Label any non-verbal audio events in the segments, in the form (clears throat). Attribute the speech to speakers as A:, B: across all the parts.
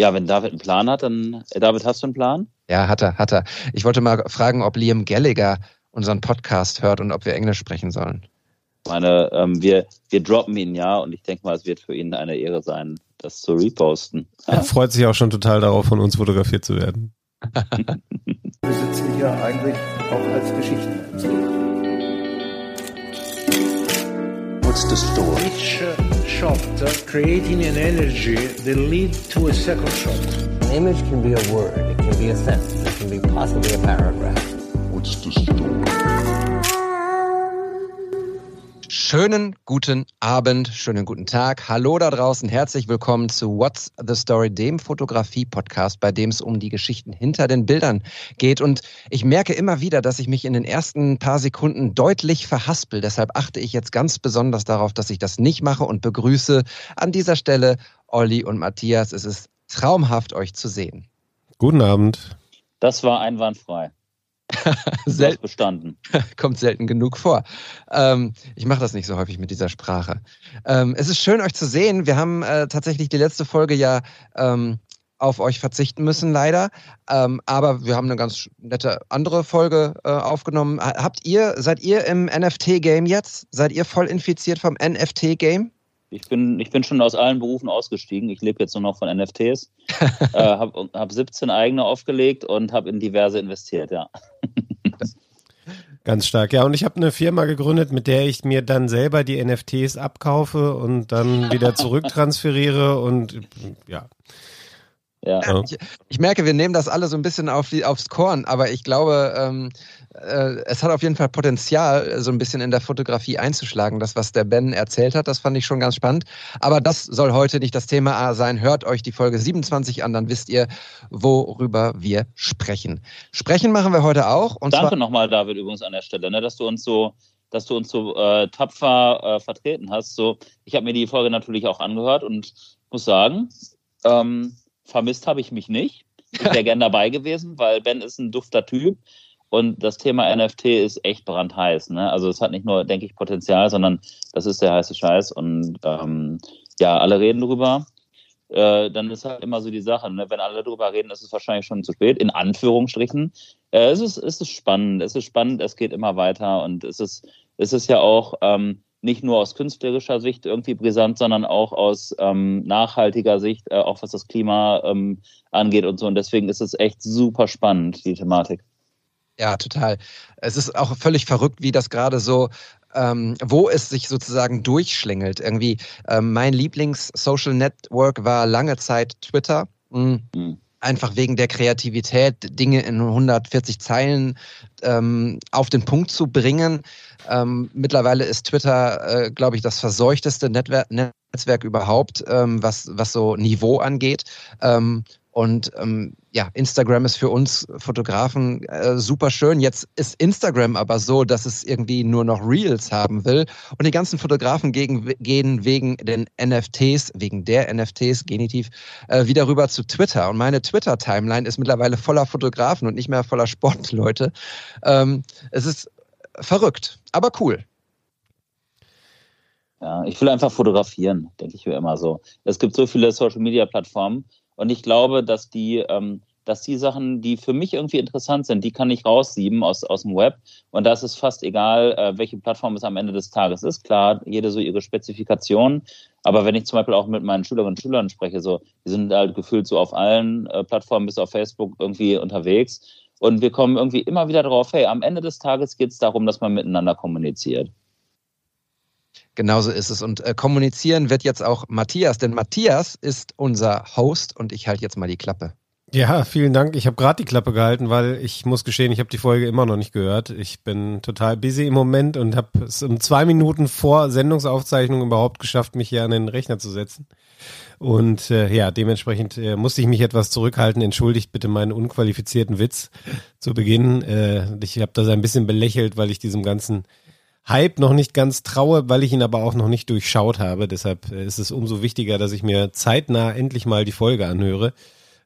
A: Ja, wenn David einen Plan hat, dann. Äh, David, hast du einen Plan?
B: Ja, hat er, hat er. Ich wollte mal fragen, ob Liam Gallagher unseren Podcast hört und ob wir Englisch sprechen sollen.
A: Ich meine, ähm, wir, wir droppen ihn ja und ich denke mal, es wird für ihn eine Ehre sein, das zu reposten.
C: Er (laughs) freut sich auch schon total darauf, von uns fotografiert zu werden. (laughs)
D: wir sitzen hier eigentlich auch als Geschichtenerzähler.
E: What's the story?
F: Each uh, shot uh, creating an energy that lead to a second shot.
G: An image can be a word, it can be a sentence, it can be possibly a paragraph.
E: What's the story?
B: Schönen guten Abend, schönen guten Tag. Hallo da draußen, herzlich willkommen zu What's the Story, dem Fotografie-Podcast, bei dem es um die Geschichten hinter den Bildern geht. Und ich merke immer wieder, dass ich mich in den ersten paar Sekunden deutlich verhaspel. Deshalb achte ich jetzt ganz besonders darauf, dass ich das nicht mache und begrüße an dieser Stelle Olli und Matthias. Es ist traumhaft, euch zu sehen.
C: Guten Abend.
A: Das war einwandfrei. (laughs)
B: selten
A: bestanden. (laughs)
B: Kommt selten genug vor. Ähm, ich mache das nicht so häufig mit dieser Sprache. Ähm, es ist schön, euch zu sehen. Wir haben äh, tatsächlich die letzte Folge ja ähm, auf euch verzichten müssen, leider. Ähm, aber wir haben eine ganz nette andere Folge äh, aufgenommen. Habt ihr, seid ihr im NFT-Game jetzt? Seid ihr voll infiziert vom NFT-Game?
A: Ich bin, ich bin schon aus allen Berufen ausgestiegen. Ich lebe jetzt nur noch von NFTs. (laughs) äh, habe hab 17 eigene aufgelegt und habe in diverse investiert, ja. (laughs)
C: Ganz stark, ja. Und ich habe eine Firma gegründet, mit der ich mir dann selber die NFTs abkaufe und dann wieder zurücktransferiere und ja.
B: Ja. Ich, ich, merke, wir nehmen das alle so ein bisschen auf die, aufs Korn, aber ich glaube, ähm, äh, es hat auf jeden Fall Potenzial, so ein bisschen in der Fotografie einzuschlagen. Das, was der Ben erzählt hat, das fand ich schon ganz spannend. Aber das soll heute nicht das Thema sein. Hört euch die Folge 27 an, dann wisst ihr, worüber wir sprechen. Sprechen machen wir heute auch.
A: Danke nochmal, David, übrigens an der Stelle, ne, dass du uns so dass du uns so äh, tapfer äh, vertreten hast. So, ich habe mir die Folge natürlich auch angehört und muss sagen, ähm, vermisst habe ich mich nicht. Ich wäre (laughs) gern dabei gewesen, weil Ben ist ein dufter Typ und das Thema NFT ist echt brandheiß. Ne? Also es hat nicht nur, denke ich, Potenzial, sondern das ist der heiße Scheiß. Und ähm, ja, alle reden drüber. Äh, dann ist halt immer so die Sache, ne? wenn alle drüber reden, ist es wahrscheinlich schon zu spät, in Anführungsstrichen. Äh, es, ist, es ist spannend, es ist spannend, es geht immer weiter und es ist, es ist ja auch ähm, nicht nur aus künstlerischer Sicht irgendwie brisant, sondern auch aus ähm, nachhaltiger Sicht, äh, auch was das Klima ähm, angeht und so. Und deswegen ist es echt super spannend, die Thematik.
B: Ja, total. Es ist auch völlig verrückt, wie das gerade so ähm, wo es sich sozusagen durchschlängelt. Irgendwie, ähm, mein Lieblings-Social Network war lange Zeit Twitter. Mhm. Mhm. Einfach wegen der Kreativität, Dinge in 140 Zeilen ähm, auf den Punkt zu bringen. Ähm, mittlerweile ist Twitter, äh, glaube ich, das verseuchteste Netzwerk, Netzwerk überhaupt, ähm, was, was so Niveau angeht. Und ähm, ja, Instagram ist für uns Fotografen äh, super schön. Jetzt ist Instagram aber so, dass es irgendwie nur noch Reels haben will. Und die ganzen Fotografen gegen, gehen wegen den NFTs, wegen der NFTs, Genitiv, äh, wieder rüber zu Twitter. Und meine Twitter-Timeline ist mittlerweile voller Fotografen und nicht mehr voller Sportleute. Ähm, es ist verrückt, aber cool.
A: Ja, ich will einfach fotografieren, denke ich mir immer so. Es gibt so viele Social-Media-Plattformen und ich glaube, dass die, ähm, dass die Sachen, die für mich irgendwie interessant sind, die kann ich raussieben aus, aus dem Web. Und da ist es fast egal, äh, welche Plattform es am Ende des Tages ist. Klar, jede so ihre Spezifikation. Aber wenn ich zum Beispiel auch mit meinen Schülerinnen und Schülern spreche, so, die sind halt gefühlt so auf allen äh, Plattformen bis auf Facebook irgendwie unterwegs. Und wir kommen irgendwie immer wieder darauf, hey, am Ende des Tages geht es darum, dass man miteinander kommuniziert.
B: Genauso ist es. Und äh, kommunizieren wird jetzt auch Matthias, denn Matthias ist unser Host und ich halte jetzt mal die Klappe.
C: Ja, vielen Dank. Ich habe gerade die Klappe gehalten, weil ich muss gestehen, ich habe die Folge immer noch nicht gehört. Ich bin total busy im Moment und habe es um zwei Minuten vor Sendungsaufzeichnung überhaupt geschafft, mich hier an den Rechner zu setzen. Und äh, ja, dementsprechend äh, musste ich mich etwas zurückhalten. Entschuldigt bitte meinen unqualifizierten Witz zu Beginn. Äh, ich habe das ein bisschen belächelt, weil ich diesem ganzen Hype noch nicht ganz traue, weil ich ihn aber auch noch nicht durchschaut habe. Deshalb äh, ist es umso wichtiger, dass ich mir zeitnah endlich mal die Folge anhöre,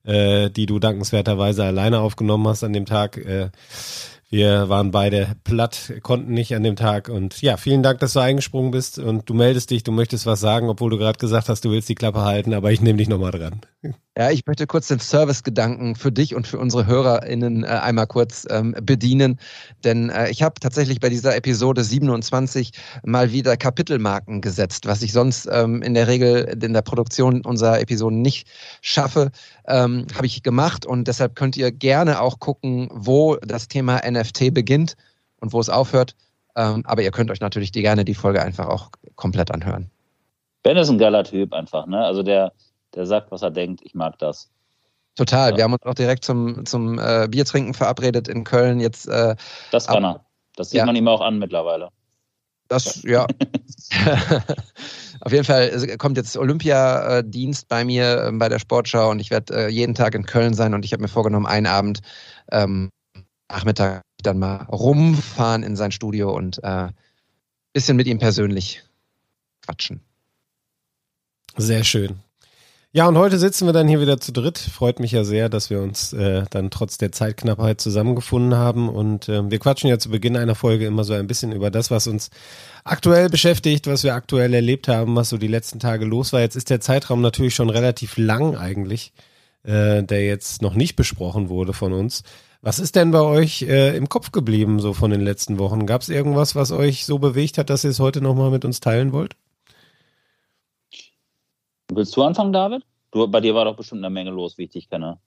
C: äh, die du dankenswerterweise alleine aufgenommen hast an dem Tag. Äh, wir waren beide platt, konnten nicht an dem Tag. Und ja, vielen Dank, dass du eingesprungen bist und du meldest dich, du möchtest was sagen, obwohl du gerade gesagt hast, du willst die Klappe halten, aber ich nehme dich nochmal dran.
B: Ja, ich möchte kurz den Service-Gedanken für dich und für unsere HörerInnen äh, einmal kurz ähm, bedienen. Denn äh, ich habe tatsächlich bei dieser Episode 27 mal wieder Kapitelmarken gesetzt, was ich sonst ähm, in der Regel in der Produktion unserer Episoden nicht schaffe, ähm, habe ich gemacht. Und deshalb könnt ihr gerne auch gucken, wo das Thema NFT beginnt und wo es aufhört. Ähm, aber ihr könnt euch natürlich die, gerne die Folge einfach auch komplett anhören.
A: Ben ist ein geiler Typ einfach, ne? Also der, der sagt, was er denkt. Ich mag das.
B: Total.
A: Ja.
B: Wir haben uns auch direkt zum, zum äh, Biertrinken verabredet in Köln. Jetzt, äh,
A: Das kann
B: Aber-
A: er. Das sieht
B: Ja.
A: man ihm auch an mittlerweile.
B: das, ja. (laughs) Auf jeden Fall kommt jetzt Olympiadienst bei mir ähm, bei der Sportschau und ich werde äh, jeden Tag in Köln sein und ich habe mir vorgenommen, einen Abend ähm, Nachmittag dann mal rumfahren in sein Studio und äh, bisschen mit ihm persönlich quatschen.
C: Sehr schön. Ja, und heute sitzen wir dann hier wieder zu dritt. Freut mich ja sehr, dass wir uns äh, dann trotz der Zeitknappheit zusammengefunden haben. Und ähm, wir quatschen ja zu Beginn einer Folge immer so ein bisschen über das, was uns aktuell beschäftigt, was wir aktuell erlebt haben, was so die letzten Tage los war. Jetzt ist der Zeitraum natürlich schon relativ lang eigentlich, äh, der jetzt noch nicht besprochen wurde von uns. Was ist denn bei euch äh, im Kopf geblieben so von den letzten Wochen? Gab es irgendwas, was euch so bewegt hat, dass ihr es heute nochmal mit uns teilen wollt?
A: Willst du anfangen, David? Du, bei dir war doch bestimmt eine Menge los, wie ich dich kenne.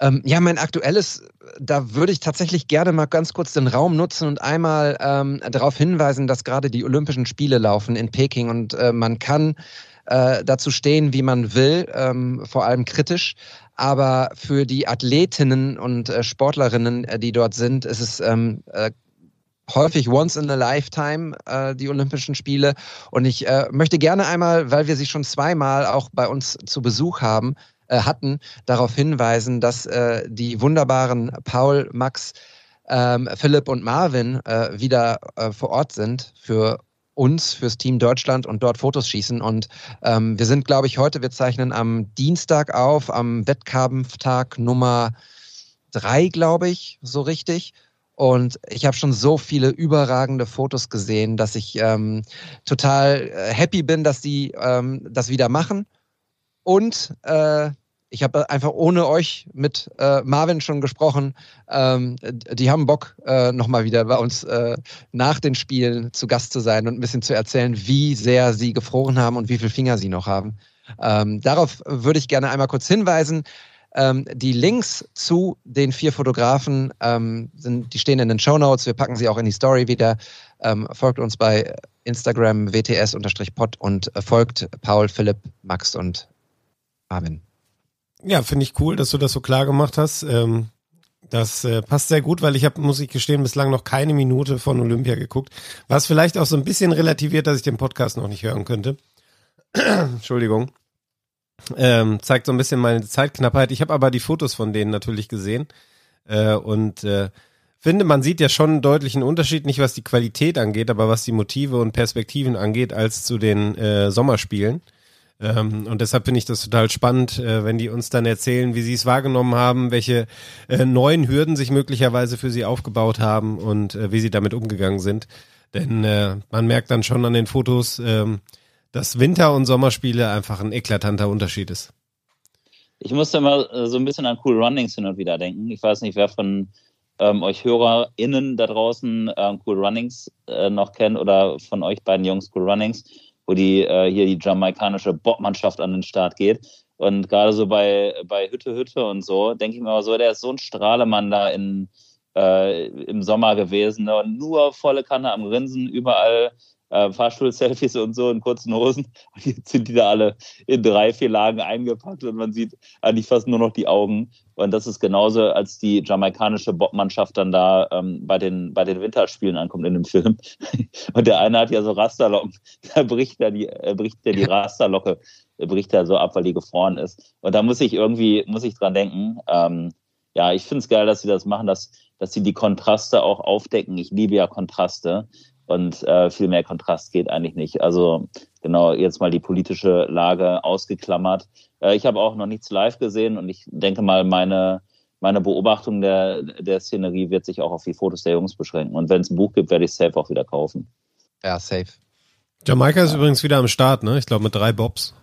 B: Ähm, ja, mein aktuelles, da würde ich tatsächlich gerne mal ganz kurz den Raum nutzen und einmal ähm, darauf hinweisen, dass gerade die Olympischen Spiele laufen in Peking und äh, man kann äh, dazu stehen, wie man will, ähm, vor allem kritisch. Aber für die Athletinnen und äh, Sportlerinnen, äh, die dort sind, ist es ähm, äh, häufig once in a lifetime, äh, die Olympischen Spiele. Und ich äh, möchte gerne einmal, weil wir sie schon zweimal auch bei uns zu Besuch haben, äh, hatten, darauf hinweisen, dass äh, die wunderbaren Paul, Max, ähm, Philipp und Marvin äh, wieder äh, vor Ort sind für uns, fürs Team Deutschland und dort Fotos schießen. Und ähm, wir sind, glaube ich, heute, wir zeichnen am Dienstag auf, am Wettkampftag Nummer drei, glaube ich, so richtig. Und ich habe schon so viele überragende Fotos gesehen, dass ich ähm, total äh, happy bin, dass die ähm, das wieder machen. Und äh, ich habe einfach ohne euch mit äh, Marvin schon gesprochen. Ähm, die haben Bock, äh, nochmal wieder bei uns äh, nach den Spielen zu Gast zu sein und ein bisschen zu erzählen, wie sehr sie gefroren haben und wie viele Finger sie noch haben. Ähm, darauf würde ich gerne einmal kurz hinweisen. Ähm, die Links zu den vier Fotografen ähm, sind, die stehen in den Show Notes. Wir packen sie auch in die Story wieder. Ähm, folgt uns bei Instagram wts-pod und äh, folgt Paul, Philipp, Max und Marvin.
C: Ja, finde ich cool, dass du das so klar gemacht hast. Ähm, das äh, passt sehr gut, weil ich habe, muss ich gestehen, bislang noch keine Minute von Olympia geguckt. Was vielleicht auch so ein bisschen relativiert, dass ich den Podcast noch nicht hören könnte. (clears throat) Entschuldigung. Ähm, zeigt so ein bisschen meine Zeitknappheit. Ich habe aber die Fotos von denen natürlich gesehen äh, und äh, finde, man sieht ja schon einen deutlichen Unterschied, nicht was die Qualität angeht, aber was die Motive und Perspektiven angeht, als zu den äh, Sommerspielen. Ähm, und deshalb finde ich das total spannend, äh, wenn die uns dann erzählen, wie sie es wahrgenommen haben, welche äh, neuen Hürden sich möglicherweise für sie aufgebaut haben und äh, wie sie damit umgegangen sind. Denn äh, man merkt dann schon an den Fotos, ähm, dass Winter- und Sommerspiele einfach ein eklatanter Unterschied ist.
A: Ich musste mal äh, so ein bisschen an Cool Runnings hin und wieder denken. Ich weiß nicht, wer von ähm, euch HörerInnen da draußen ähm, Cool Runnings äh, noch kennt oder von euch beiden Jungs Cool Runnings, wo die äh, hier die jamaikanische Bobmannschaft an den Start geht. Und gerade so bei, bei Hütte Hütte und so, denke ich mir mal so, der ist so ein Strahlemann da in, äh, im Sommer gewesen ne? und nur volle Kanne am Grinsen, überall äh, Fahrstuhl-Selfies und so in kurzen Hosen. (laughs) Und jetzt sind die da alle in drei, vier Lagen eingepackt und man sieht eigentlich fast nur noch die Augen. Und das ist genauso, als die jamaikanische Bobmannschaft dann da ähm, bei, den, bei den Winterspielen ankommt in dem Film. (laughs) Und der eine hat ja so Rasterlocken. (laughs) Da bricht er die, äh, bricht er die Rasterlocke, äh, bricht er so ab, weil die gefroren ist. Und da muss ich irgendwie, muss ich dran denken. Ähm, ja, ich finde es geil, dass sie das machen, dass, dass sie die Kontraste auch aufdecken. Ich liebe ja Kontraste. Und äh, viel mehr Kontrast geht eigentlich nicht. Also genau, jetzt mal die politische Lage ausgeklammert. Äh, ich habe auch noch nichts live gesehen und ich denke mal, meine, meine Beobachtung der, der Szenerie wird sich auch auf die Fotos der Jungs beschränken. Und wenn es ein Buch gibt, werde ich es safe auch wieder kaufen.
B: Ja, safe.
C: Jamaika ist übrigens wieder am Start, ne? Ich glaube mit drei Bobs.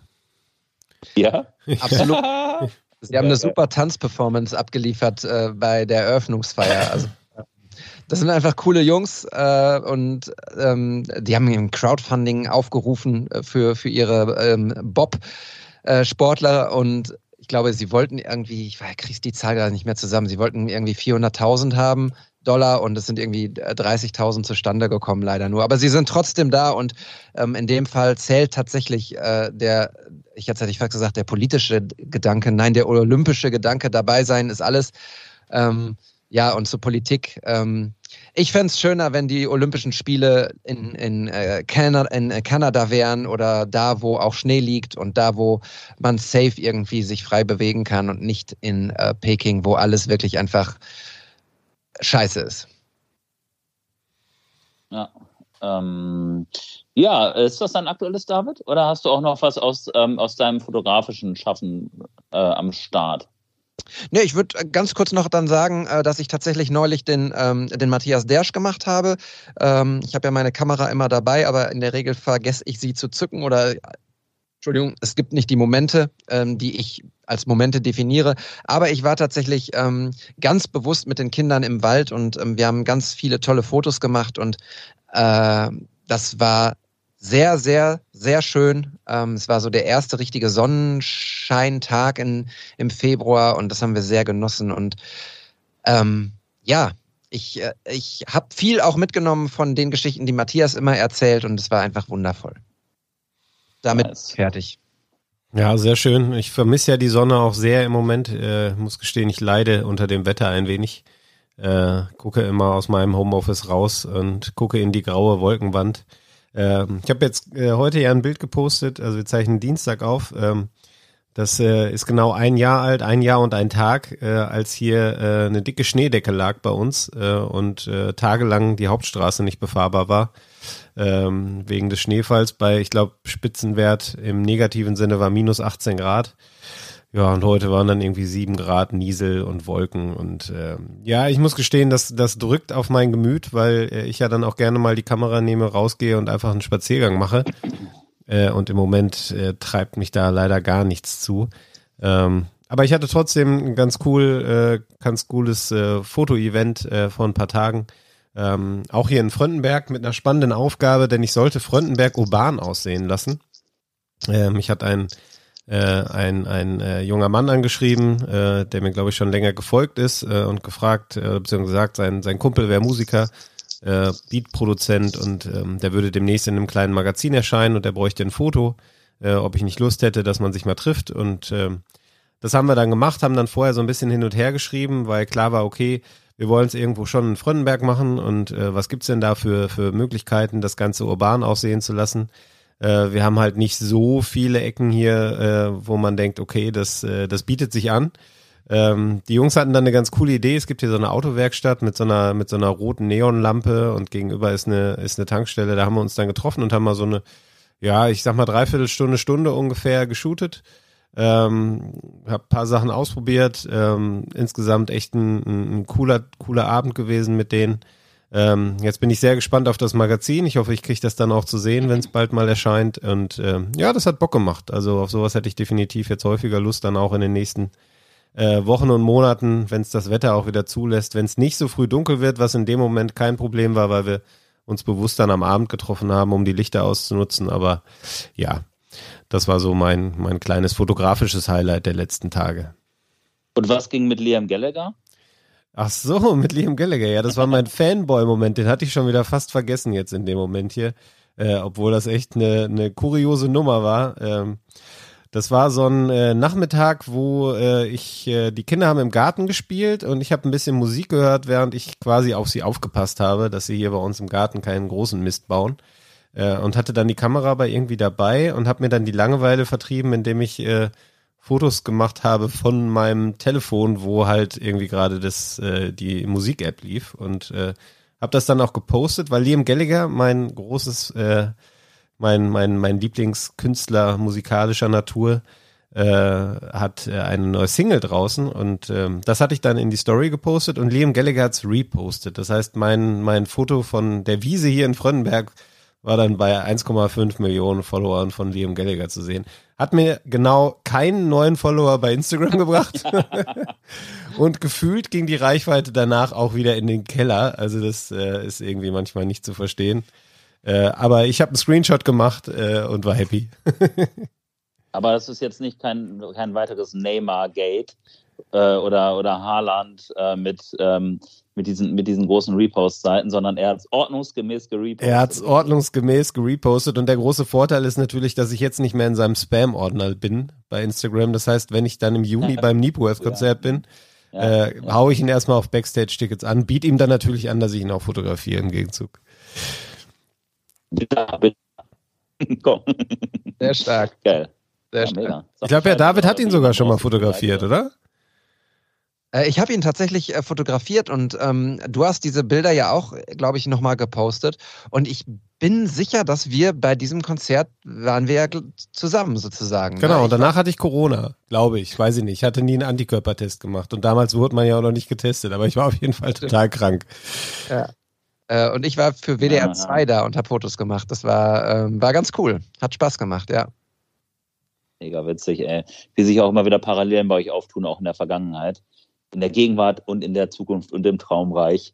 A: Ja? (laughs)
B: Absolut. (laughs) Sie haben eine super Tanzperformance abgeliefert äh, bei der Eröffnungsfeier. Also, das sind einfach coole Jungs äh, und ähm, die haben im Crowdfunding aufgerufen äh, für, für ihre ähm, Bob-Sportler und ich glaube, sie wollten irgendwie, ich kriege die Zahl gerade nicht mehr zusammen, sie wollten irgendwie 400.000 haben Dollar und es sind irgendwie 30.000 zustande gekommen, leider nur. Aber sie sind trotzdem da und ähm, in dem Fall zählt tatsächlich äh, der, ich jetzt hätte ich fast gesagt, der politische Gedanke, nein, der olympische Gedanke, dabei sein ist alles. Ähm, ja, und zur Politik. Ähm, ich fände es schöner, wenn die Olympischen Spiele in, in, äh, Kanada, in äh, Kanada wären oder da, wo auch Schnee liegt und da, wo man safe irgendwie sich frei bewegen kann und nicht in äh, Peking, wo alles wirklich einfach scheiße ist.
A: Ja. Ähm, ja, ist das dein aktuelles, David? Oder hast du auch noch was aus, ähm, aus deinem fotografischen Schaffen äh, am Start?
B: Nee, ich würde ganz kurz noch dann sagen, äh, dass ich tatsächlich neulich den, ähm, den Matthias Dersch gemacht habe. Ähm, ich habe ja meine Kamera immer dabei, aber in der Regel vergesse ich sie zu zücken oder Entschuldigung, es gibt nicht die Momente, ähm, die ich als Momente definiere. Aber ich war tatsächlich ähm, ganz bewusst mit den Kindern im Wald und ähm, wir haben ganz viele tolle Fotos gemacht und äh, das war sehr, sehr, sehr schön. Ähm, es war so der erste richtige Sonnenscheintag in, im Februar und das haben wir sehr genossen. Und ähm, ja, ich, äh, ich habe viel auch mitgenommen von den Geschichten, die Matthias immer erzählt und es war einfach wundervoll damit nice. fertig.
C: Ja, sehr schön. Ich vermisse ja die Sonne auch sehr im Moment. Äh, muss gestehen, ich leide unter dem Wetter ein wenig. Äh, gucke immer aus meinem Homeoffice raus und gucke in die graue Wolkenwand. Äh, ich habe jetzt äh, heute ja ein Bild gepostet, also wir zeichnen Dienstag auf. Ähm, das äh, ist genau ein Jahr alt, ein Jahr und ein Tag, äh, als hier äh, eine dicke Schneedecke lag bei uns äh, und äh, tagelang die Hauptstraße nicht befahrbar war ähm, wegen des Schneefalls. Bei, ich glaube, Spitzenwert im negativen Sinne war minus 18 Grad. Ja, und heute waren dann irgendwie sieben Grad Niesel und Wolken. Und ähm, ja, ich muss gestehen, dass das drückt auf mein Gemüt, weil äh, ich ja dann auch gerne mal die Kamera nehme, rausgehe und einfach einen Spaziergang mache. Äh, und im Moment äh, treibt mich da leider gar nichts zu. Ähm, aber ich hatte trotzdem ein ganz cool, äh, ganz cooles äh, Foto-Event äh, vor ein paar Tagen. Ähm, auch hier in Fröndenberg mit einer spannenden Aufgabe, denn ich sollte Fröndenberg urban aussehen lassen. Ähm, mich hat ein, äh, ein, ein äh, junger Mann angeschrieben, äh, der mir, glaube ich, schon länger gefolgt ist äh, und gefragt, äh, beziehungsweise gesagt, sein, sein Kumpel wäre Musiker, äh, Beatproduzent und ähm, der würde demnächst in einem kleinen Magazin erscheinen und der bräuchte ein Foto, äh, ob ich nicht Lust hätte, dass man sich mal trifft. Und äh, das haben wir dann gemacht, haben dann vorher so ein bisschen hin und her geschrieben, weil klar war, okay, wir wollen es irgendwo schon in Fröndenberg machen und äh, was gibt's denn da für, für Möglichkeiten, das Ganze urban aussehen zu lassen? Äh, wir haben halt nicht so viele Ecken hier, äh, wo man denkt, okay, das, äh, das bietet sich an. Ähm, die Jungs hatten dann eine ganz coole Idee. Es gibt hier so eine Autowerkstatt mit so einer, mit so einer roten Neonlampe und gegenüber ist eine, ist eine Tankstelle. Da haben wir uns dann getroffen und haben mal so eine, ja, ich sag mal dreiviertel Stunde, Stunde ungefähr geshootet. Ähm, hab paar Sachen ausprobiert. Ähm, insgesamt echt ein, ein, cooler, cooler Abend gewesen mit denen. Ähm, jetzt bin ich sehr gespannt auf das Magazin. Ich hoffe, ich kriege das dann auch zu sehen, wenn es bald mal erscheint. Und ähm, ja, das hat Bock gemacht. Also auf sowas hätte ich definitiv jetzt häufiger Lust, dann auch in den nächsten äh, Wochen und Monaten, wenn es das Wetter auch wieder zulässt. Wenn es nicht so früh dunkel wird, was in dem Moment kein Problem war, weil wir uns bewusst dann am Abend getroffen haben, um die Lichter auszunutzen. Aber ja, das war so mein, mein kleines fotografisches Highlight der letzten Tage.
A: Und was ging mit Liam Gallagher?
C: Ach so, (laughs) mit Liam Gallagher. Ja, das war mein Fanboy-Moment. Den hatte ich schon wieder fast vergessen jetzt in dem Moment hier. Äh, obwohl das echt eine, eine kuriose Nummer war. Ähm, das war so ein äh, Nachmittag, wo äh, ich, äh, die Kinder haben im Garten gespielt und ich habe ein bisschen Musik gehört, während ich quasi auf sie aufgepasst habe, dass sie hier bei uns im Garten keinen großen Mist bauen äh, und hatte dann die Kamera aber irgendwie dabei und habe mir dann die Langeweile vertrieben, indem ich äh, Fotos gemacht habe von meinem Telefon, wo halt irgendwie gerade das äh, die Musik-App lief und äh, habe das dann auch gepostet, weil Liam Gallagher, mein großes, äh, mein mein mein Lieblingskünstler musikalischer Natur, äh, hat äh, eine neue Single draußen und ähm, das hatte ich dann in die Story gepostet und Liam Gallagher hat's repostet. Das heißt, mein mein Foto von der Wiese hier in Frönnenberg war dann bei 1,5 Millionen Followern von Liam Gallagher zu sehen. Hat mir genau keinen neuen Follower bei Instagram (laughs) gebracht. (laughs) und gefühlt ging die Reichweite danach auch wieder in den Keller. Also das äh, ist irgendwie manchmal nicht zu verstehen. Äh, aber ich habe einen Screenshot gemacht äh, und war happy. (laughs)
A: Aber das ist jetzt nicht kein, kein weiteres Neymar-Gate äh, oder, oder Haaland äh, mit, ähm, mit, diesen, mit diesen großen Repost-Seiten, sondern er hat es ordnungsgemäß gerepostet.
C: Er hat es ordnungsgemäß gerepostet und der große Vorteil ist natürlich, dass ich jetzt nicht mehr in seinem Spam-Ordner bin bei Instagram. Das heißt, wenn ich dann im Juni (laughs) beim Neepworth-Konzert ja. bin, ja, äh, ja. haue ich ihn erstmal auf Backstage-Tickets an, biete ihm dann natürlich an, dass ich ihn auch fotografiere im Gegenzug.
A: Ja, bitte. (laughs) Komm.
B: Sehr stark.
A: Geil.
B: Sehr stark.
C: Ich glaube, ja, David hat ihn sogar schon mal fotografiert, oder?
B: Äh, ich habe ihn tatsächlich äh, fotografiert und ähm, du hast diese Bilder ja auch, glaube ich, nochmal gepostet. Und ich bin sicher, dass wir bei diesem Konzert waren wir ja zusammen sozusagen.
C: Genau, ne? und danach hatte ich Corona, glaube ich. Weiß ich nicht. Ich hatte nie einen Antikörpertest gemacht. Und damals wurde man ja auch noch nicht getestet, aber ich war auf jeden Fall total krank.
B: Ja. Äh, und ich war für WDR 2 da und habe Fotos gemacht. Das war, ähm, war ganz cool. Hat Spaß gemacht, ja.
A: Mega witzig, ey. Wie sich auch immer wieder Parallelen bei euch auftun, auch in der Vergangenheit, in der Gegenwart und in der Zukunft und im Traumreich.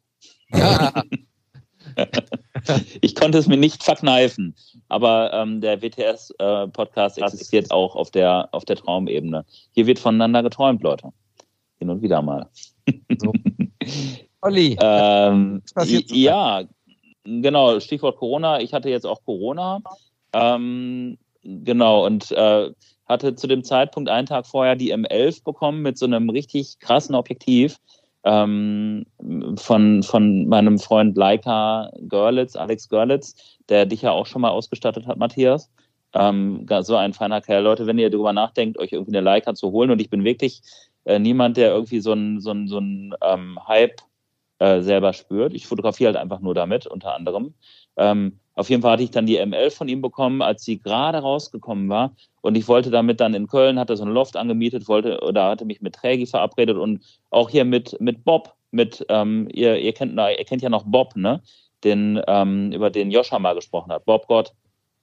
A: Ja. (laughs) ich konnte es mir nicht verkneifen, aber ähm, der WTS-Podcast äh, existiert auch auf der, auf der Traumebene. Hier wird voneinander geträumt, Leute. Hin und wieder mal.
B: So. (laughs) Olli,
A: ähm, ja, genau, Stichwort Corona. Ich hatte jetzt auch Corona. Ähm, genau, und äh, hatte zu dem Zeitpunkt einen Tag vorher die M11 bekommen mit so einem richtig krassen Objektiv ähm, von, von meinem Freund Leica Görlitz, Alex Görlitz, der dich ja auch schon mal ausgestattet hat, Matthias. Ähm, so ein feiner Kerl. Leute, wenn ihr darüber nachdenkt, euch irgendwie eine Leica zu holen, und ich bin wirklich äh, niemand, der irgendwie so ein, so so ähm, Hype äh, selber spürt. Ich fotografiere halt einfach nur damit, unter anderem. Ähm, auf jeden Fall hatte ich dann die ML von ihm bekommen, als sie gerade rausgekommen war. Und ich wollte damit dann in Köln, hatte so ein Loft angemietet, wollte oder hatte mich mit Trägi verabredet und auch hier mit, mit Bob, mit, ähm, ihr, ihr, kennt, ihr kennt ja noch Bob, ne? Den, ähm, über den Joscha mal gesprochen hat. Bob Gott.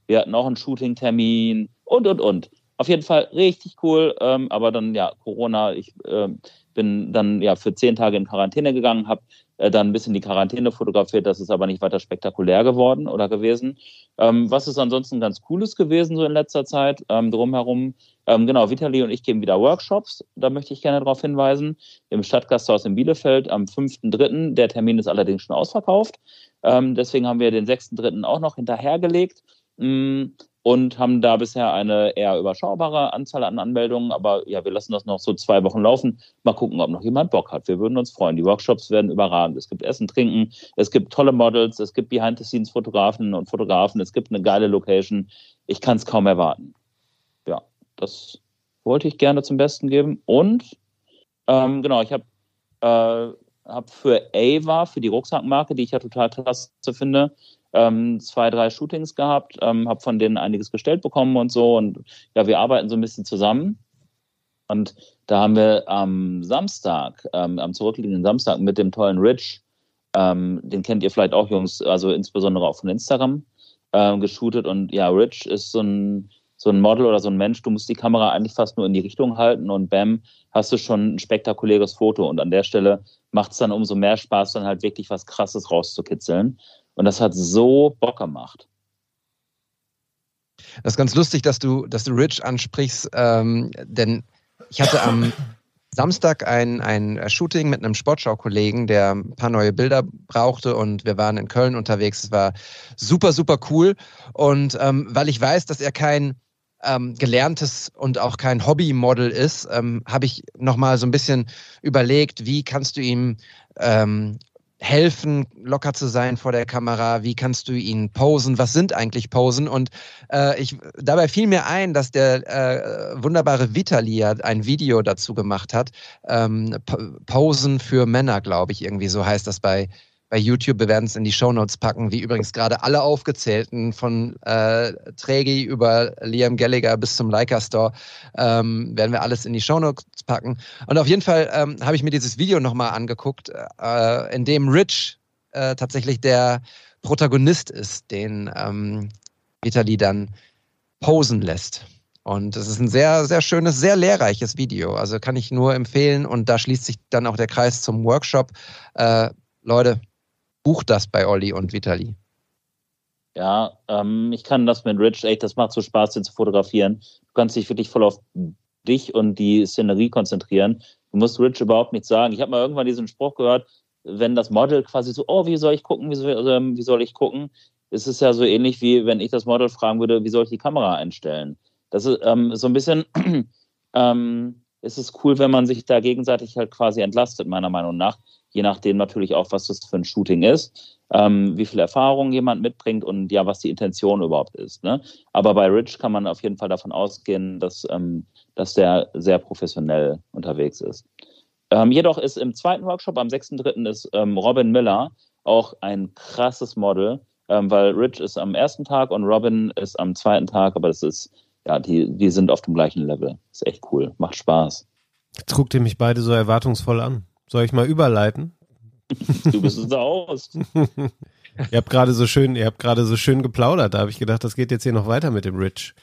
A: Wir hatten auch einen Shooting-Termin und, und, und. Auf jeden Fall richtig cool, ähm, aber dann ja, Corona, ich äh, bin dann ja für zehn Tage in Quarantäne gegangen, habe äh, dann ein bisschen die Quarantäne fotografiert, das ist aber nicht weiter spektakulär geworden oder gewesen. Ähm, was ist ansonsten ganz Cooles gewesen so in letzter Zeit ähm, drumherum? Ähm, genau, Vitali und ich geben wieder Workshops, da möchte ich gerne darauf hinweisen, im Stadtgasthaus in Bielefeld am 5.3. Der Termin ist allerdings schon ausverkauft, ähm, deswegen haben wir den 6.3. auch noch hinterhergelegt. Mm, und haben da bisher eine eher überschaubare Anzahl an Anmeldungen. Aber ja, wir lassen das noch so zwei Wochen laufen. Mal gucken, ob noch jemand Bock hat. Wir würden uns freuen. Die Workshops werden überragend. Es gibt Essen, Trinken, es gibt tolle Models, es gibt Behind-the-Scenes-Fotografen und Fotografen, es gibt eine geile Location. Ich kann es kaum erwarten. Ja, das wollte ich gerne zum Besten geben. Und ähm, genau, ich habe äh, hab für Ava, für die Rucksackmarke, die ich ja total klasse finde, ähm, zwei, drei Shootings gehabt, ähm, habe von denen einiges gestellt bekommen und so. Und ja, wir arbeiten so ein bisschen zusammen. Und da haben wir am Samstag, ähm, am zurückliegenden Samstag mit dem tollen Rich, ähm, den kennt ihr vielleicht auch, Jungs, also insbesondere auch von Instagram, ähm, geshootet. Und ja, Rich ist so ein, so ein Model oder so ein Mensch, du musst die Kamera eigentlich fast nur in die Richtung halten und bam, hast du schon ein spektakuläres Foto. Und an der Stelle macht es dann umso mehr Spaß, dann halt wirklich was Krasses rauszukitzeln. Und das hat so Bock gemacht.
B: Das ist ganz lustig, dass du, dass du Rich ansprichst, ähm, denn ich hatte am (laughs) Samstag ein, ein Shooting mit einem Sportschau-Kollegen, der ein paar neue Bilder brauchte und wir waren in Köln unterwegs. Es war super, super cool. Und ähm, weil ich weiß, dass er kein ähm, gelerntes und auch kein Hobbymodel ist, ähm, habe ich nochmal so ein bisschen überlegt, wie kannst du ihm ähm, helfen, locker zu sein vor der Kamera? Wie kannst du ihn posen? Was sind eigentlich Posen? Und äh, ich, dabei fiel mir ein, dass der äh, wunderbare Vitali ein Video dazu gemacht hat. Ähm, Posen für Männer, glaube ich, irgendwie so heißt das bei bei YouTube. Wir werden es in die Shownotes packen, wie übrigens gerade alle aufgezählten von äh, Trägi über Liam Gallagher bis zum Leica Store, ähm, werden wir alles in die Shownotes packen. Und auf jeden Fall ähm, habe ich mir dieses Video nochmal angeguckt, äh, in dem Rich äh, tatsächlich der Protagonist ist, den ähm, Vitali dann posen lässt. Und es ist ein sehr, sehr schönes, sehr lehrreiches Video. Also kann ich nur empfehlen. Und da schließt sich dann auch der Kreis zum Workshop. Äh, Leute, bucht das bei Olli und Vitali.
A: Ja, ähm, ich kann das mit Rich, echt, das macht so Spaß, den zu fotografieren. Du kannst dich wirklich voll auf dich und die Szenerie konzentrieren. Du musst Rich überhaupt nichts sagen. Ich habe mal irgendwann diesen Spruch gehört, wenn das Model quasi so, oh, wie soll ich gucken, wie soll, also, wie soll ich gucken? Es ist ja so ähnlich wie wenn ich das Model fragen würde, wie soll ich die Kamera einstellen? Das ist ähm, so ein bisschen, (clears throat) ähm, ist es cool, wenn man sich da gegenseitig halt quasi entlastet, meiner Meinung nach. Je nachdem natürlich auch, was das für ein Shooting ist, ähm, wie viel Erfahrung jemand mitbringt und ja, was die Intention überhaupt ist. Ne? Aber bei Rich kann man auf jeden Fall davon ausgehen, dass, ähm, dass der sehr professionell unterwegs ist. Ähm, jedoch ist im zweiten Workshop, am 6.3. ist ähm, Robin Miller auch ein krasses Model, ähm, weil Rich ist am ersten Tag und Robin ist am zweiten Tag, aber das ist, ja, die, die sind auf dem gleichen Level. Ist echt cool, macht Spaß.
C: Jetzt guckt ihr mich beide so erwartungsvoll an. Soll ich mal überleiten? (laughs)
A: Du bist es (laughs) aus.
C: ihr habt gerade so schön, ihr habt gerade so schön geplaudert. Da habe ich gedacht, das geht jetzt hier noch weiter mit dem Rich.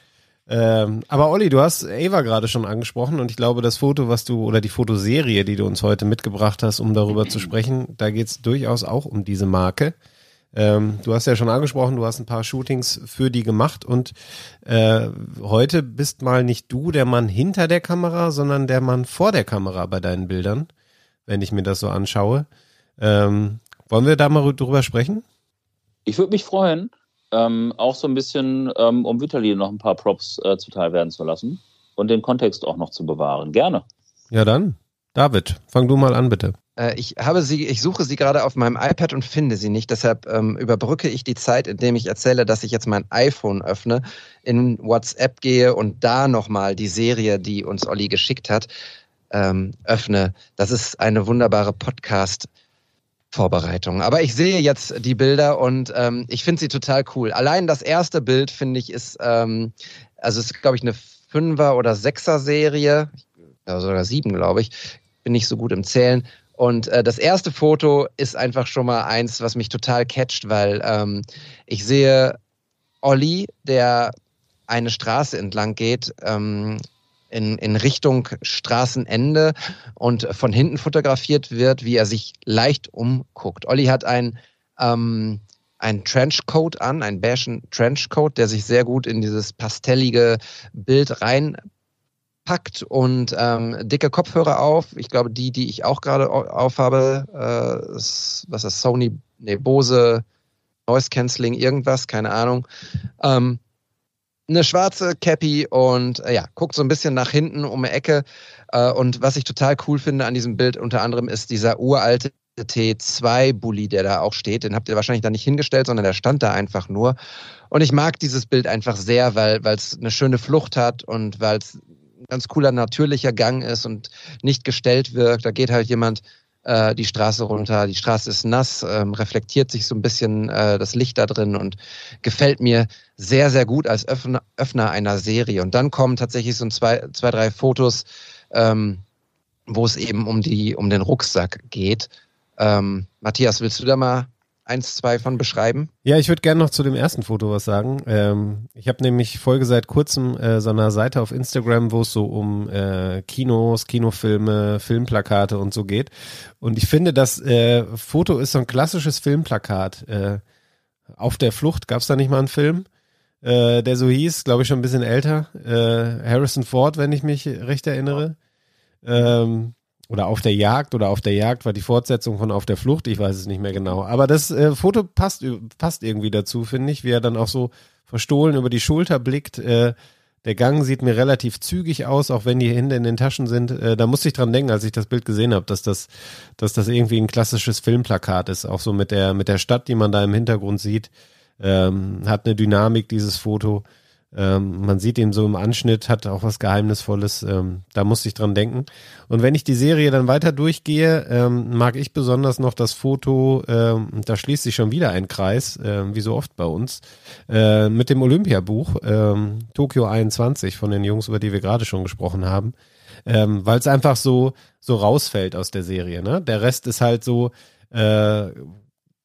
C: Ähm, aber Olli, du hast Ava gerade schon angesprochen und ich glaube, das Foto, was du oder die Fotoserie, die du uns heute mitgebracht hast, um darüber zu sprechen, da geht es durchaus auch um diese Marke. Ähm, du hast ja schon angesprochen, du hast ein paar Shootings für die gemacht und äh, heute bist mal nicht du der Mann hinter der Kamera, sondern der Mann vor der Kamera bei deinen Bildern, wenn ich mir das so anschaue. Ähm, wollen wir da mal drüber sprechen?
A: Ich würde mich freuen ähm, auch so ein bisschen, ähm, um Vitali noch ein paar Props äh, zuteil werden zu lassen und den Kontext auch noch zu bewahren. Gerne.
C: Ja, dann. David, fang du mal an, bitte.
B: Äh, ich habe sie, ich suche sie gerade auf meinem iPad und finde sie nicht. Deshalb ähm, überbrücke ich die Zeit, indem ich erzähle, dass ich jetzt mein iPhone öffne, in WhatsApp gehe und da nochmal die Serie, die uns Olli geschickt hat, ähm, öffne. Das ist eine wunderbare Podcast- Vorbereitung. Aber ich sehe jetzt die Bilder und ähm, ich finde sie total cool. Allein das erste Bild finde ich ist, ähm, also es ist glaube ich eine Fünfer oder Sechser Serie, ja, sogar sieben glaube ich. Bin nicht so gut im Zählen. Und äh, das erste Foto ist einfach schon mal eins, was mich total catcht, weil ähm, ich sehe Olli, der eine Straße entlang geht, ähm, in, in Richtung Straßenende und von hinten fotografiert wird, wie er sich leicht umguckt. Olli hat ein, ähm, ein Trenchcoat an, einen beigen Trenchcoat, der sich sehr gut in dieses pastellige Bild reinpackt und ähm, dicke Kopfhörer auf. Ich glaube, die, die ich auch gerade aufhabe, äh, was ist Sony, nee, Bose Noise Cancelling, irgendwas, keine Ahnung. Ähm, eine schwarze Cappy und äh, ja, guckt so ein bisschen nach hinten um die Ecke. Äh, und was ich total cool finde an diesem Bild unter anderem ist dieser uralte T2-Bully, der da auch steht. Den habt ihr wahrscheinlich da nicht hingestellt, sondern der stand da einfach nur. Und ich mag dieses Bild einfach sehr, weil es eine schöne Flucht hat und weil es ganz cooler, natürlicher Gang ist und nicht gestellt wirkt. Da geht halt jemand äh, die Straße runter. Die Straße ist nass, ähm, reflektiert sich so ein bisschen äh, das Licht da drin und gefällt mir sehr, sehr gut als Öffner, Öffner einer Serie. Und dann kommen tatsächlich so zwei, zwei drei Fotos, ähm, wo es eben um, die, um den Rucksack geht. Ähm, Matthias, willst du da mal eins, zwei von beschreiben?
C: Ja, ich würde gerne noch zu dem ersten Foto was sagen. Ähm, ich habe nämlich folge seit kurzem äh, so einer Seite auf Instagram, wo es so um äh, Kinos, Kinofilme, Filmplakate und so geht. Und ich finde, das äh, Foto ist so ein klassisches Filmplakat. Äh, auf der Flucht gab es da nicht mal einen Film, äh, der so hieß, glaube ich schon ein bisschen älter. Äh, Harrison Ford, wenn ich mich recht erinnere. Ähm, oder auf der Jagd oder auf der Jagd war die Fortsetzung von auf der Flucht, ich weiß es nicht mehr genau. Aber das äh, Foto passt, passt irgendwie dazu, finde ich, wie er dann auch so verstohlen über die Schulter blickt. Äh, der Gang sieht mir relativ zügig aus, auch wenn die Hände in den Taschen sind. Äh, da musste ich dran denken, als ich das Bild gesehen habe, dass das, dass das irgendwie ein klassisches Filmplakat ist, auch so mit der, mit der Stadt, die man da im Hintergrund sieht. Ähm, hat eine Dynamik, dieses Foto. Ähm, man sieht ihn so im Anschnitt, hat auch was Geheimnisvolles. Ähm, da musste ich dran denken. Und wenn ich die Serie dann weiter durchgehe, ähm, mag ich besonders noch das Foto, ähm, da schließt sich schon wieder ein Kreis, äh, wie so oft bei uns, äh, mit dem Olympiabuch ähm, Tokio 21 von den Jungs, über die wir gerade schon gesprochen haben. Ähm, Weil es einfach so, so rausfällt aus der Serie. Ne? Der Rest ist halt so, äh,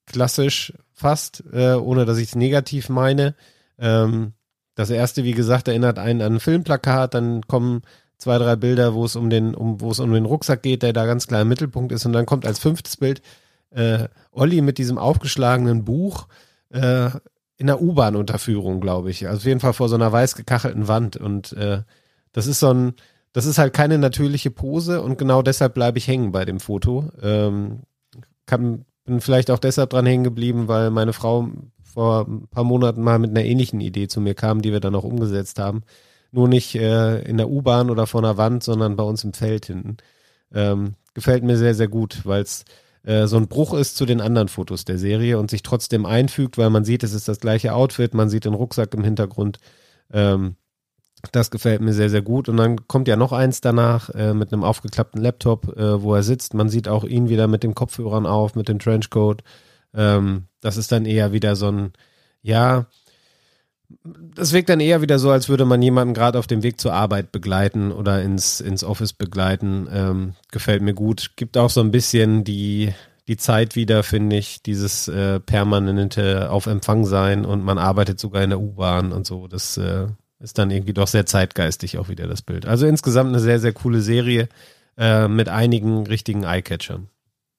C: klassisch fast, äh, ohne dass ich es negativ meine. Ähm, das erste, wie gesagt, erinnert einen an ein Filmplakat, dann kommen zwei, drei Bilder, wo es um den, um, wo es um den Rucksack geht, der da ganz klar im Mittelpunkt ist. Und dann kommt als fünftes Bild äh, Olli mit diesem aufgeschlagenen Buch äh, in der U-Bahn-Unterführung, glaube ich. Also auf jeden Fall vor so einer weiß gekachelten Wand. Und äh, das ist so ein, das ist halt keine natürliche Pose und genau deshalb bleibe ich hängen bei dem Foto. Ähm, kann, bin vielleicht auch deshalb dran hängen geblieben, weil meine Frau vor ein paar Monaten mal mit einer ähnlichen Idee zu mir kam, die wir dann auch umgesetzt haben. Nur nicht äh, in der U-Bahn oder vor einer Wand, sondern bei uns im Feld hinten. Ähm, gefällt mir sehr, sehr gut, weil es äh, so ein Bruch ist zu den anderen Fotos der Serie und sich trotzdem einfügt, weil man sieht, es ist das gleiche Outfit, man sieht den Rucksack im Hintergrund. Ähm, das gefällt mir sehr, sehr gut. Und dann kommt ja noch eins danach äh, mit einem aufgeklappten Laptop, äh, wo er sitzt. Man sieht auch ihn wieder mit den Kopfhörern auf, mit dem Trenchcoat. Ähm, das ist dann eher wieder so ein, ja, das wirkt dann eher wieder so, als würde man jemanden gerade auf dem Weg zur Arbeit begleiten oder ins, ins Office begleiten. Ähm, gefällt mir gut. Gibt auch so ein bisschen die, die Zeit wieder, finde ich, dieses äh, permanente auf Empfang sein und man arbeitet sogar in der U-Bahn und so. Das äh, ist dann irgendwie doch sehr zeitgeistig auch wieder das Bild. Also insgesamt eine sehr, sehr coole Serie äh, mit einigen richtigen Eyecatchern.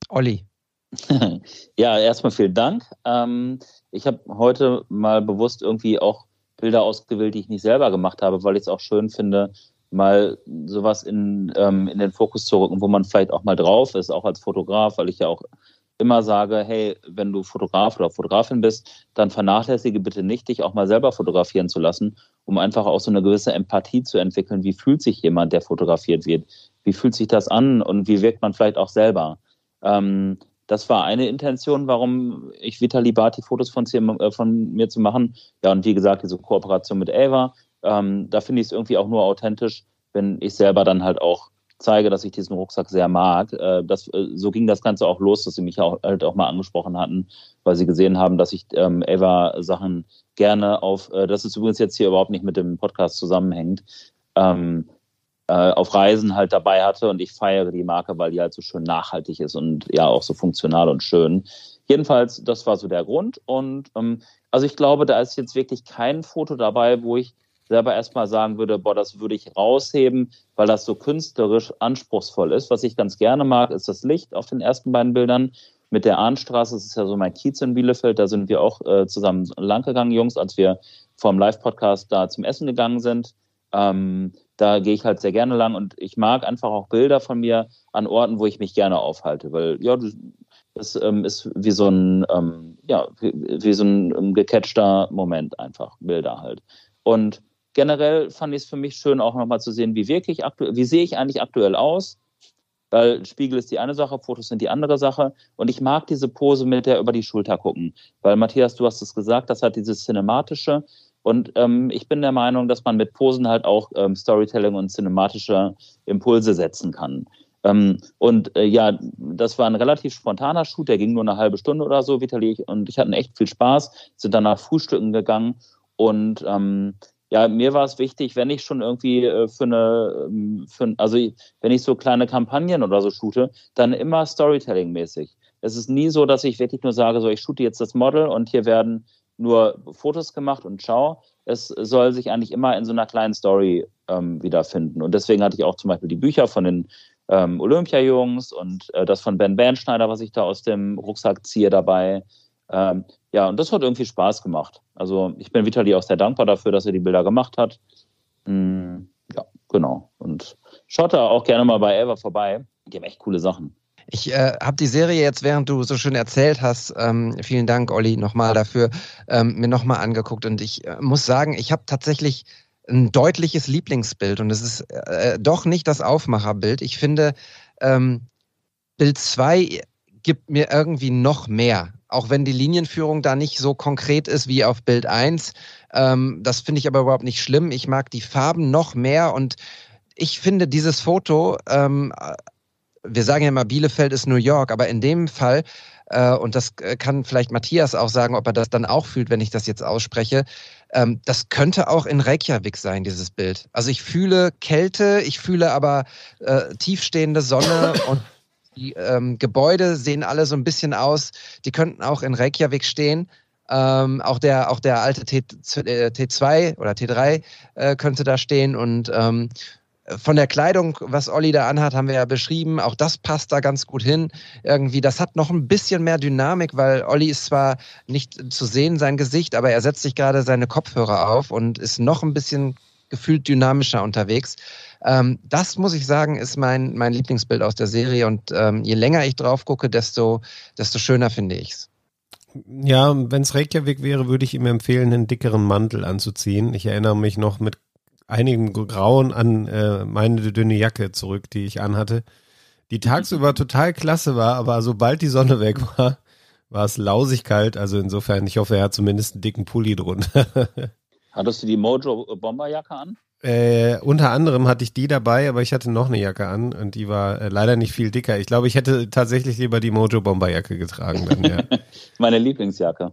B: Olli. (laughs)
A: ja, erstmal vielen Dank. Ähm, ich habe heute mal bewusst irgendwie auch Bilder ausgewählt, die ich nicht selber gemacht habe, weil ich es auch schön finde, mal sowas in, ähm, in den Fokus zu rücken, wo man vielleicht auch mal drauf ist, auch als Fotograf, weil ich ja auch immer sage, hey, wenn du Fotograf oder Fotografin bist, dann vernachlässige bitte nicht, dich auch mal selber fotografieren zu lassen, um einfach auch so eine gewisse Empathie zu entwickeln. Wie fühlt sich jemand, der fotografiert wird? Wie fühlt sich das an und wie wirkt man vielleicht auch selber? Ähm, das war eine Intention, warum ich Vitali Bati Fotos von, äh, von, mir zu machen. Ja, und wie gesagt, diese Kooperation mit Ava, ähm, da finde ich es irgendwie auch nur authentisch, wenn ich selber dann halt auch zeige, dass ich diesen Rucksack sehr mag. Äh, das, äh, so ging das Ganze auch los, dass sie mich auch, halt auch mal angesprochen hatten, weil sie gesehen haben, dass ich ähm, Ava-Sachen gerne auf, äh, das ist übrigens jetzt hier überhaupt nicht mit dem Podcast zusammenhängt, ähm, äh, auf Reisen halt dabei hatte und ich feiere die Marke, weil die halt so schön nachhaltig ist und ja auch so funktional und schön. Jedenfalls, das war so der Grund und ähm, also ich glaube, da ist jetzt wirklich kein Foto dabei, wo ich selber erstmal sagen würde, boah, das würde ich rausheben, weil das so künstlerisch anspruchsvoll ist. Was ich ganz gerne mag, ist das Licht auf den ersten beiden Bildern. Mit der Ahnstraße, das ist ja so mein Kiez in Bielefeld, da sind wir auch äh, zusammen langgegangen, Jungs, als wir vom Live-Podcast da zum Essen gegangen sind. Ähm, da gehe ich halt sehr gerne lang und ich mag einfach auch Bilder von mir an Orten, wo ich mich gerne aufhalte, weil ja, das ähm, ist wie so ein ähm, ja wie, wie so ein um, gecatchter Moment einfach Bilder halt und generell fand ich es für mich schön, auch nochmal zu sehen, wie wirklich wie sehe ich eigentlich aktuell aus? Weil Spiegel ist die eine Sache, Fotos sind die andere Sache. Und ich mag diese Pose mit der über die Schulter gucken. Weil Matthias, du hast es gesagt, das hat dieses Cinematische. Und ähm, ich bin der Meinung, dass man mit Posen halt auch ähm, Storytelling und cinematische Impulse setzen kann. Ähm, und äh, ja, das war ein relativ spontaner Shoot, der ging nur eine halbe Stunde oder so, Vitali und ich hatten echt viel Spaß, sind danach Frühstücken gegangen und ähm, ja, mir war es wichtig, wenn ich schon irgendwie äh, für eine, ähm, für, also wenn ich so kleine Kampagnen oder so shoote, dann immer Storytelling-mäßig. Es ist nie so, dass ich wirklich nur sage, so ich shoote jetzt das Model und hier werden nur Fotos gemacht und schau. Es soll sich eigentlich immer in so einer kleinen Story ähm, wiederfinden. Und deswegen hatte ich auch zum Beispiel die Bücher von den ähm, Olympia-Jungs und äh, das von Ben Bernschneider, was ich da aus dem Rucksack ziehe dabei. Ähm, ja, und das hat irgendwie Spaß gemacht. Also ich bin Vitali auch sehr dankbar dafür, dass er die Bilder gemacht hat. Mm, ja, genau. Und schaut da auch gerne mal bei Eva vorbei. Die haben echt coole Sachen.
B: Ich äh, habe die Serie jetzt, während du so schön erzählt hast, ähm, vielen Dank, Olli, nochmal dafür, ähm, mir nochmal angeguckt. Und ich äh, muss sagen, ich habe tatsächlich ein deutliches Lieblingsbild und es ist äh, doch nicht das Aufmacherbild. Ich finde, ähm, Bild 2 gibt mir irgendwie noch mehr auch wenn die Linienführung da nicht so konkret ist wie auf Bild 1. Ähm, das finde ich aber überhaupt nicht schlimm. Ich mag die Farben noch mehr und ich finde dieses Foto, ähm, wir sagen ja immer, Bielefeld ist New York, aber in dem Fall, äh, und das kann vielleicht Matthias auch sagen, ob er das dann auch fühlt, wenn ich das jetzt ausspreche, ähm, das könnte auch in Reykjavik sein, dieses Bild. Also ich fühle Kälte, ich fühle aber äh, tiefstehende Sonne (coughs) und Die ähm, Gebäude sehen alle so ein bisschen aus, die könnten auch in Reykjavik stehen. Ähm, auch der, auch der alte T, äh, T2 oder T3 äh, könnte da stehen und ähm, von der Kleidung, was Olli da anhat, haben wir ja beschrieben. Auch das passt da ganz gut hin. Irgendwie, das hat noch ein bisschen mehr Dynamik, weil Olli ist zwar nicht zu sehen, sein Gesicht, aber er setzt sich gerade seine Kopfhörer auf und ist noch ein bisschen gefühlt dynamischer unterwegs. Ähm, das muss ich sagen, ist mein, mein Lieblingsbild aus der Serie und ähm, je länger ich drauf gucke, desto, desto schöner finde ich's.
C: Ja, wenn es Reykjavik wäre, würde ich ihm empfehlen, einen dickeren Mantel anzuziehen. Ich erinnere mich noch mit einigem Grauen an äh, meine dünne Jacke zurück, die ich anhatte, die tagsüber (laughs) total klasse war, aber sobald die Sonne weg war, war es lausig kalt. Also insofern, ich hoffe, er hat zumindest einen dicken Pulli drunter. (laughs)
A: Hattest du die Mojo Bomberjacke an?
C: Äh, unter anderem hatte ich die dabei, aber ich hatte noch eine Jacke an und die war äh, leider nicht viel dicker. Ich glaube, ich hätte tatsächlich lieber die Mojo Bomberjacke getragen. Dann, ja. (laughs)
A: Meine Lieblingsjacke.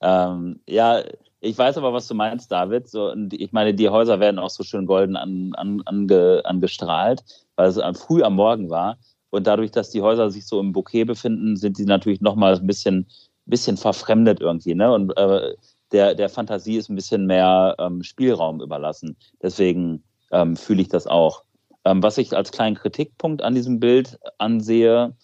A: Ähm, ja, ich weiß aber, was du meinst, David. So, und ich meine, die Häuser werden auch so schön golden an, an, ange, angestrahlt, weil es früh am Morgen war. Und dadurch, dass die Häuser sich so im Bouquet befinden, sind sie natürlich nochmal ein bisschen, bisschen verfremdet irgendwie. Ne? Und äh, der, der Fantasie ist ein bisschen mehr ähm, Spielraum überlassen. Deswegen ähm, fühle ich das auch. Ähm, was ich als kleinen Kritikpunkt an diesem Bild ansehe,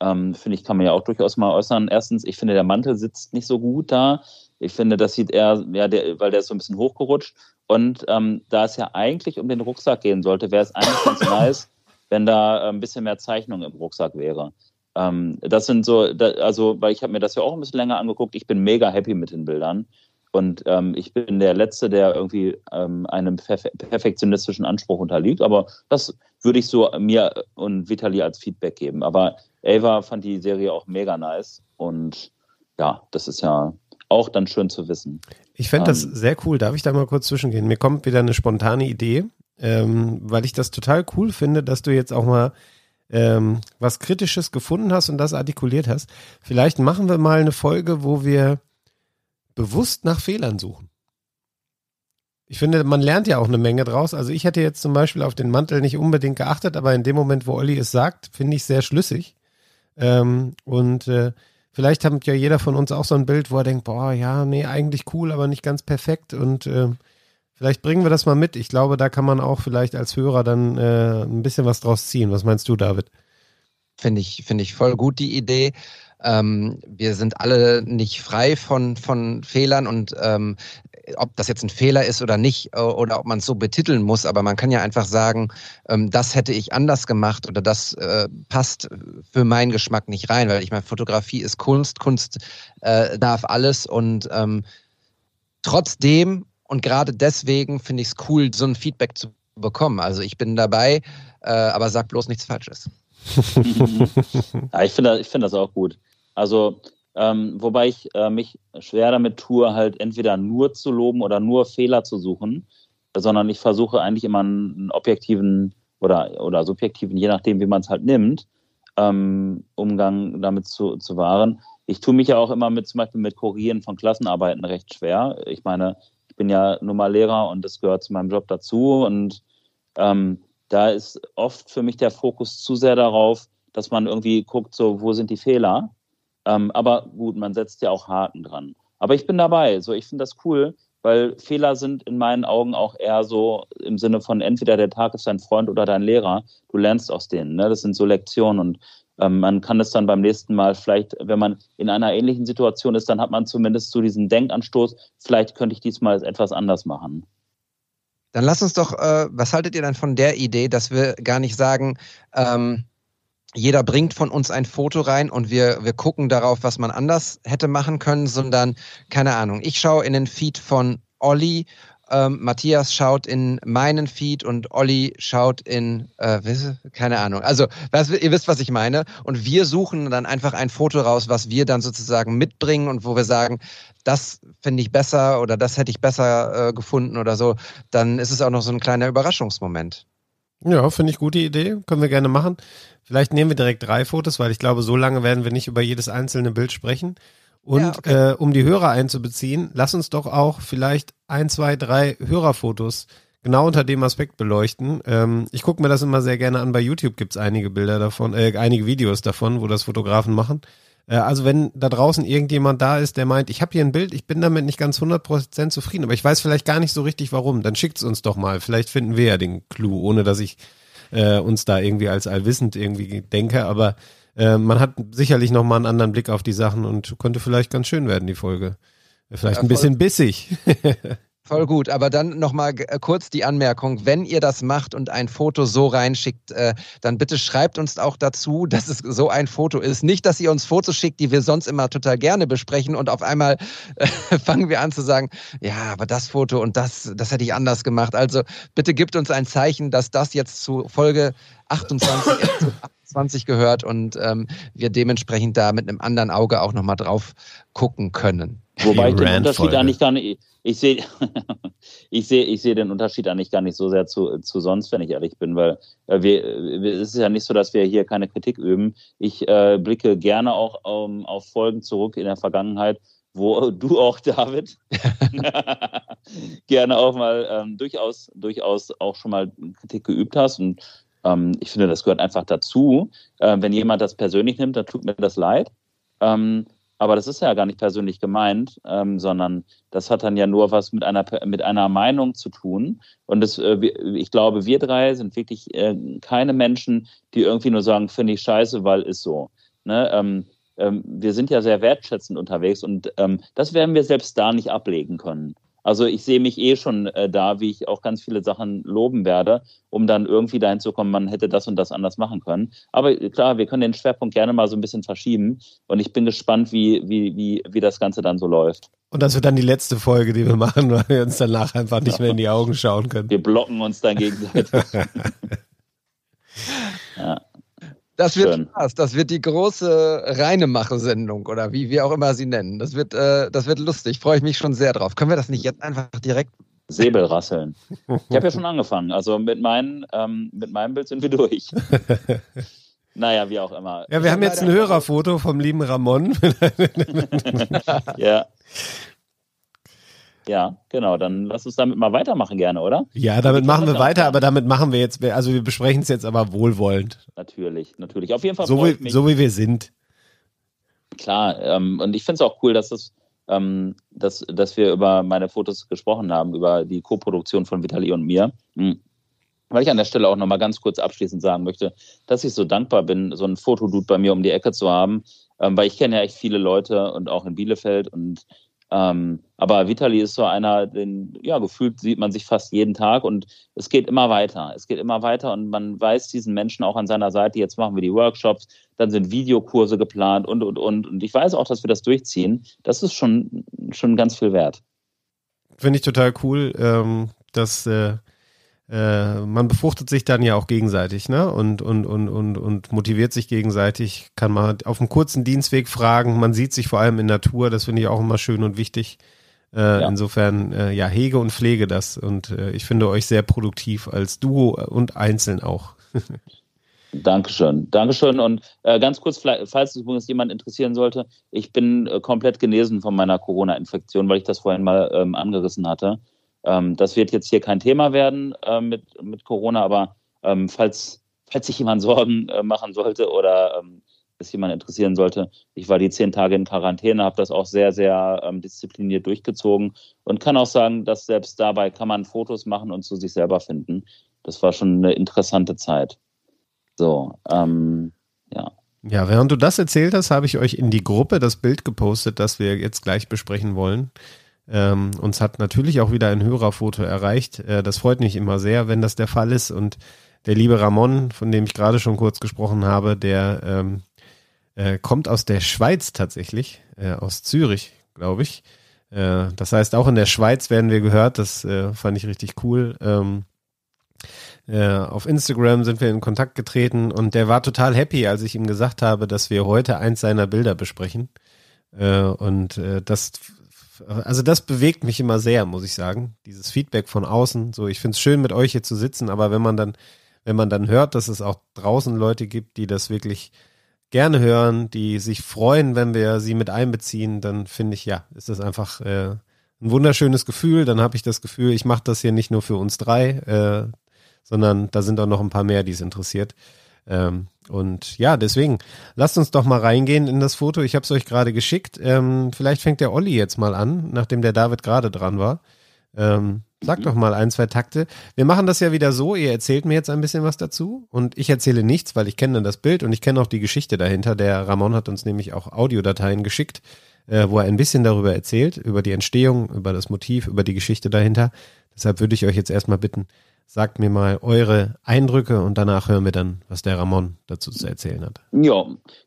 A: ähm, finde ich, kann man ja auch durchaus mal äußern. Erstens, ich finde, der Mantel sitzt nicht so gut da. Ich finde, das sieht eher, ja, der, weil der ist so ein bisschen hochgerutscht. Und ähm, da es ja eigentlich um den Rucksack gehen sollte, wäre es eigentlich ganz (laughs) nice, wenn da äh, ein bisschen mehr Zeichnung im Rucksack wäre. Ähm, das sind so, da, also, weil ich habe mir das ja auch ein bisschen länger angeguckt. Ich bin mega happy mit den Bildern. Und ähm, ich bin der Letzte, der irgendwie ähm, einem perfe perfektionistischen Anspruch unterliegt. Aber das würde ich so mir und Vitali als Feedback geben. Aber Ava fand die Serie auch mega nice. Und ja, das ist ja auch dann schön zu wissen.
C: Ich fände das ähm, sehr cool. Darf ich da mal kurz zwischengehen? Mir kommt wieder eine spontane Idee, ähm, weil ich das total cool finde, dass du jetzt auch mal ähm, was Kritisches gefunden hast und das artikuliert hast. Vielleicht machen wir mal eine Folge, wo wir bewusst nach Fehlern suchen. Ich finde, man lernt ja auch eine Menge draus. Also ich hätte jetzt zum Beispiel auf den Mantel nicht unbedingt geachtet, aber in dem Moment, wo Olli es sagt, finde ich sehr schlüssig. Ähm, und äh, vielleicht hat ja jeder von uns auch so ein Bild, wo er denkt, boah, ja, nee, eigentlich cool, aber nicht ganz perfekt. Und äh, vielleicht bringen wir das mal mit. Ich glaube, da kann man auch vielleicht als Hörer dann äh, ein bisschen was draus ziehen. Was meinst du, David?
B: Finde ich, finde ich voll gut die Idee. Ähm, wir sind alle nicht frei von, von Fehlern und ähm, ob das jetzt ein Fehler ist oder nicht äh, oder ob man es so betiteln muss, aber man kann ja einfach sagen, ähm, das hätte ich anders gemacht oder das äh, passt für meinen Geschmack nicht rein, weil ich meine, Fotografie ist Kunst, Kunst äh, darf alles und ähm, trotzdem und gerade deswegen finde ich es cool, so ein Feedback zu bekommen. Also ich bin dabei, aber sag bloß nichts Falsches. (laughs)
A: ja, ich finde ich find das auch gut. Also, ähm, wobei ich äh, mich schwer damit tue, halt entweder nur zu loben oder nur Fehler zu suchen, sondern ich versuche eigentlich immer einen objektiven oder, oder subjektiven, je nachdem, wie man es halt nimmt, ähm, Umgang damit zu, zu wahren. Ich tue mich ja auch immer mit zum Beispiel mit Korrigieren von Klassenarbeiten recht schwer. Ich meine, ich bin ja nun mal Lehrer und das gehört zu meinem Job dazu und ähm, da ist oft für mich der Fokus zu sehr darauf, dass man irgendwie guckt, so, wo sind die Fehler? Ähm, aber gut, man setzt ja auch Haken dran. Aber ich bin dabei. So, ich finde das cool, weil Fehler sind in meinen Augen auch eher so im Sinne von entweder der Tag ist dein Freund oder dein Lehrer. Du lernst aus denen. Ne? Das sind so Lektionen und ähm, man kann es dann beim nächsten Mal vielleicht, wenn man in einer ähnlichen Situation ist, dann hat man zumindest so diesen Denkanstoß. Vielleicht könnte ich diesmal etwas anders machen.
B: Dann lass uns doch, äh, was haltet ihr dann von der Idee, dass wir gar nicht sagen, ähm, jeder bringt von uns ein Foto rein und wir, wir gucken darauf, was man anders hätte machen können, sondern, keine Ahnung, ich schaue in den Feed von Olli, ähm, Matthias schaut in meinen Feed und Olli schaut in, äh, keine Ahnung. Also, was, ihr wisst, was ich meine. Und wir suchen dann einfach ein Foto raus, was wir dann sozusagen mitbringen und wo wir sagen, das finde ich besser oder das hätte ich besser äh, gefunden oder so. Dann ist es auch noch so ein kleiner Überraschungsmoment.
C: Ja, finde ich gute Idee. Können wir gerne machen. Vielleicht nehmen wir direkt drei Fotos, weil ich glaube, so lange werden wir nicht über jedes einzelne Bild sprechen. Und ja, okay. äh, um die Hörer einzubeziehen, lass uns doch auch vielleicht ein, zwei, drei Hörerfotos genau unter dem Aspekt beleuchten. Ähm, ich gucke mir das immer sehr gerne an. Bei YouTube gibt's einige Bilder davon, äh, einige Videos davon, wo das Fotografen machen. Äh, also wenn da draußen irgendjemand da ist, der meint, ich habe hier ein Bild, ich bin damit nicht ganz 100% zufrieden, aber ich weiß vielleicht gar nicht so richtig warum, dann schickt's uns doch mal. Vielleicht finden wir ja den Clou, ohne dass ich äh, uns da irgendwie als allwissend irgendwie denke, aber äh, man hat sicherlich nochmal einen anderen Blick auf die Sachen und könnte vielleicht ganz schön werden, die Folge. Vielleicht
B: Ja,
C: ein bisschen bissig. (laughs)
B: Voll gut, aber dann nochmal kurz die Anmerkung, wenn ihr das macht und ein Foto so reinschickt, äh, dann bitte schreibt uns auch dazu, (laughs) dass es so ein Foto ist. Nicht, dass ihr uns Fotos schickt, die wir sonst immer total gerne besprechen und auf einmal äh, (laughs) fangen wir an zu sagen, ja, aber das Foto und das, das hätte ich anders gemacht. Also bitte gebt uns ein Zeichen, dass das jetzt zu Folge 28, (laughs) Episode 28 gehört und ähm, wir dementsprechend da mit einem anderen Auge auch nochmal drauf gucken können.
A: Wobei ich den. Unterschied eigentlich gar nicht, ich sehe, (laughs) ich sehe, ich sehe den Unterschied eigentlich gar nicht so sehr zu, zu sonst, wenn ich ehrlich bin, weil äh, wir, wir, es ist ja nicht so, dass wir hier keine Kritik üben. Ich äh, blicke gerne auch ähm, auf Folgen zurück in der Vergangenheit, wo (laughs) du auch, David, (laughs) gerne auch mal ähm, durchaus, durchaus auch schon mal Kritik geübt hast und ähm, ich finde, das gehört einfach dazu. Äh, wenn jemand das persönlich nimmt, dann tut mir das leid. Ähm, aber das ist ja gar nicht persönlich gemeint, ähm, sondern das hat dann ja nur was mit einer mit einer Meinung zu tun. Und das, äh, ich glaube, wir drei sind wirklich äh, keine Menschen, die irgendwie nur sagen, finde ich scheiße, weil ist so. Ne? Ähm, ähm, wir sind ja sehr wertschätzend unterwegs und ähm, das werden wir selbst da nicht ablegen können. Also ich sehe mich eh schon äh, da, wie ich auch ganz viele Sachen loben werde, um dann irgendwie dahin zu kommen, man hätte das und das anders machen können. Aber äh, klar, wir können den Schwerpunkt gerne mal so ein bisschen verschieben und ich bin gespannt, wie, wie, wie, wie das Ganze dann so läuft.
C: Und das wird dann die letzte Folge, die wir machen, (laughs) weil wir uns danach einfach nicht mehr in die Augen schauen können.
A: Wir blocken uns dann gegenseitig. (laughs) ja.
B: Das wird
A: Schön.
B: Spaß. Das wird die große Reinemache-Sendung oder wie wir auch immer sie nennen. Das wird, äh, das wird lustig. Freue ich mich schon sehr drauf. Können wir das nicht jetzt einfach direkt?
A: Säbelrasseln. Ich habe ja schon (laughs) angefangen. Also mit, meinen, ähm, mit meinem Bild sind wir durch. (laughs) naja, wie auch immer.
C: Ja, wir haben jetzt ein Hörerfoto vom lieben Ramon.
A: Ja. (laughs) Ja, genau. Dann lass uns damit mal weitermachen gerne, oder?
C: Ja, damit machen wir weiter, aber damit machen wir jetzt, also wir besprechen es jetzt aber wohlwollend.
A: Natürlich, natürlich. Auf jeden Fall
C: So wie, so wie wir sind.
A: Klar, ähm, und ich finde es auch cool, dass, das, ähm, dass, dass wir über meine Fotos gesprochen haben, über die Co-Produktion von Vitali und mir. Mhm. Weil ich an der Stelle auch nochmal ganz kurz abschließend sagen möchte, dass ich so dankbar bin, so einen Fotodude bei mir um die Ecke zu haben, ähm, weil ich kenne ja echt viele Leute und auch in Bielefeld und ähm, aber Vitali ist so einer, den, ja, gefühlt sieht man sich fast jeden Tag und es geht immer weiter. Es geht immer weiter und man weiß diesen Menschen auch an seiner Seite. Jetzt machen wir die Workshops, dann sind Videokurse geplant und, und, und. Und ich weiß auch, dass wir das durchziehen. Das ist schon, schon ganz viel wert.
C: Finde ich total cool, ähm, dass äh, äh, man befruchtet sich dann ja auch gegenseitig, ne? Und, und, und, und, und motiviert sich gegenseitig, kann man auf einem kurzen Dienstweg fragen, man sieht sich vor allem in Natur, das finde ich auch immer schön und wichtig. Äh,
A: Ja.
C: Insofern, äh, ja, hege und pflege das und äh, ich finde euch sehr produktiv als Duo und einzeln auch. (laughs)
A: Dankeschön. Dankeschön. Und äh, ganz kurz, falls es übrigens jemand interessieren sollte, ich bin äh, komplett genesen von meiner Corona-Infektion, weil ich das vorhin mal ähm, angerissen hatte. Ähm, das wird jetzt hier kein Thema werden äh, mit, mit Corona, aber ähm, falls, falls sich jemand (laughs) Sorgen äh, machen sollte oder ähm, es jemand interessieren sollte, ich war die zehn Tage in Quarantäne, habe das auch sehr, sehr ähm, diszipliniert durchgezogen und kann auch sagen, dass selbst dabei kann man Fotos machen und zu sich selber finden. Das war schon eine interessante Zeit. So, ähm, ja.
C: Ja, während du das erzählt hast, habe ich euch in die Gruppe das Bild gepostet, das wir jetzt gleich besprechen wollen. Ähm, uns hat natürlich auch wieder ein Hörerfoto erreicht. Äh, das freut mich immer sehr, wenn das der Fall ist. Und der liebe Ramon, von dem ich gerade schon kurz gesprochen habe, der ähm, äh, kommt aus der Schweiz tatsächlich, äh, aus Zürich, glaube ich. Äh, das heißt, auch in der Schweiz werden wir gehört. Das äh, fand ich richtig cool. Ähm, äh, auf Instagram sind wir in Kontakt getreten und der war total happy, als ich ihm gesagt habe, dass wir heute eins seiner Bilder besprechen. Und das, also das bewegt mich immer sehr, muss ich sagen. Dieses Feedback von außen. So, ich finde es schön, mit euch hier zu sitzen, aber wenn man dann, wenn man dann hört, dass es auch draußen Leute gibt, die das wirklich gerne hören, die sich freuen, wenn wir sie mit einbeziehen, dann finde ich, ja, ist das einfach äh, ein wunderschönes Gefühl. Dann habe ich das Gefühl, ich mache das hier nicht nur für uns drei, äh, sondern da sind auch noch ein paar mehr, die es interessiert. Ähm, und ja, deswegen, lasst uns doch mal reingehen in das Foto. Ich habe es euch gerade geschickt. Ähm, vielleicht fängt der Olli jetzt mal an, nachdem der David gerade dran war. Ähm, sag doch mal ein, zwei Takte. Wir machen das ja wieder so, ihr erzählt mir jetzt ein bisschen was dazu und ich erzähle nichts, weil ich kenne dann das Bild und ich kenne auch die Geschichte dahinter. Der Ramon hat uns nämlich auch Audiodateien geschickt, äh, wo er ein bisschen darüber erzählt, über die Entstehung, über das Motiv, über die Geschichte dahinter. Deshalb würde ich euch jetzt erstmal bitten, Sagt mir mal eure Eindrücke und danach hören wir dann, was der Ramon dazu zu erzählen hat.
A: Ja,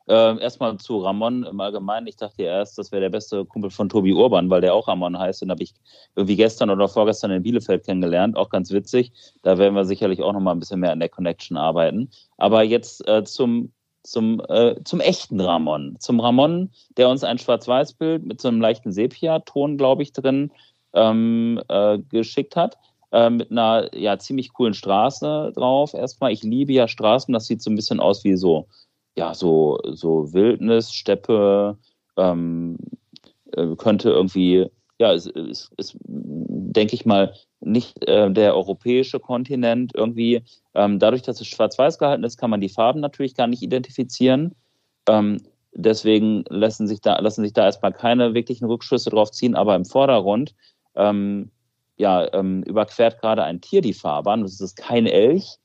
A: äh, erstmal zu Ramon im Allgemeinen. Ich dachte erst, das wäre der beste Kumpel von Tobi Urban, weil der auch Ramon heißt. Den habe ich irgendwie gestern oder vorgestern in Bielefeld kennengelernt. Auch ganz witzig. Da werden wir sicherlich auch noch mal ein bisschen mehr an der Connection arbeiten. Aber jetzt äh, zum zum, äh, zum echten Ramon. Zum Ramon, der uns ein Schwarz-Weiß-Bild mit so einem leichten Sepia-Ton, glaube ich, drin ähm, äh, geschickt hat äh, mit einer ja ziemlich coolen Straße drauf. Erstmal, ich liebe ja Straßen, das sieht so ein bisschen aus wie so, ja, so, so Wildnis, Steppe, ähm, äh, könnte irgendwie, ja, es ist, ist denke ich mal, nicht äh, der europäische Kontinent irgendwie. Ähm, dadurch, dass es schwarz-weiß gehalten ist, kann man die Farben natürlich gar nicht identifizieren. Ähm, deswegen lassen sich da, lassen sich da erstmal keine wirklichen Rückschlüsse drauf ziehen, aber im Vordergrund ähm, ja, ähm, überquert gerade ein Tier die Fahrbahn. Das ist kein Elch,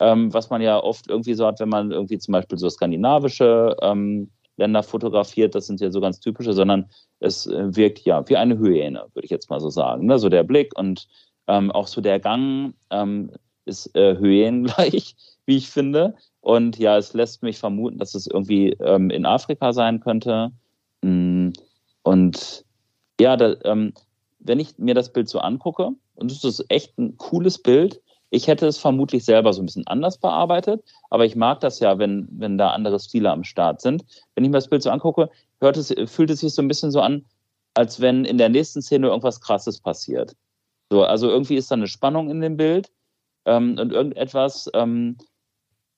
A: ähm, was man ja oft irgendwie so hat, wenn man irgendwie zum Beispiel so skandinavische ähm, Länder fotografiert. Das sind ja so ganz typische, sondern es äh, wirkt ja wie eine Hyäne, würde ich jetzt mal so sagen. Ne? So der Blick und ähm, auch so der Gang ähm, ist äh, Hyänengleich, (laughs) wie ich finde. Und ja, es lässt mich vermuten, dass es irgendwie ähm, in Afrika sein könnte. Mm, und ja, da, ähm, wenn ich mir das Bild so angucke, und das ist echt ein cooles Bild, ich hätte es vermutlich selber so ein bisschen anders bearbeitet, aber ich mag das ja, wenn, wenn da andere Stile am Start sind. Wenn ich mir das Bild so angucke, hört es, fühlt es sich so ein bisschen so an, als wenn in der nächsten Szene irgendwas Krasses passiert. So, also irgendwie ist da eine Spannung in dem Bild ähm, und irgendetwas ähm,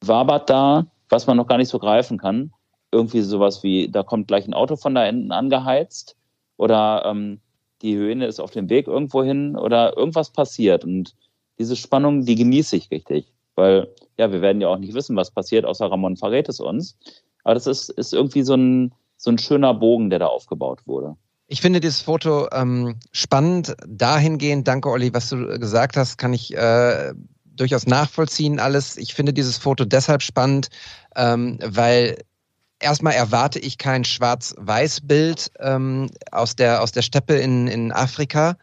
A: wabert da, was man noch gar nicht so greifen kann. Irgendwie sowas wie, da kommt gleich ein Auto von da hinten angeheizt oder ähm, die Hyäne ist auf dem Weg irgendwo hin oder irgendwas passiert. Und diese Spannung, die genieße ich richtig. Weil, ja, wir werden ja auch nicht wissen, was passiert, außer Ramon verrät es uns. Aber das ist, ist irgendwie so ein, so ein schöner Bogen, der da aufgebaut wurde.
B: Ich finde dieses Foto ähm, spannend dahingehend, danke Olli, was du gesagt hast, kann ich äh, durchaus nachvollziehen alles. Ich finde dieses Foto deshalb spannend, ähm, weil erstmal erwarte ich kein Schwarz-Weiß-Bild ähm, aus, der, aus der Steppe in, in Afrika,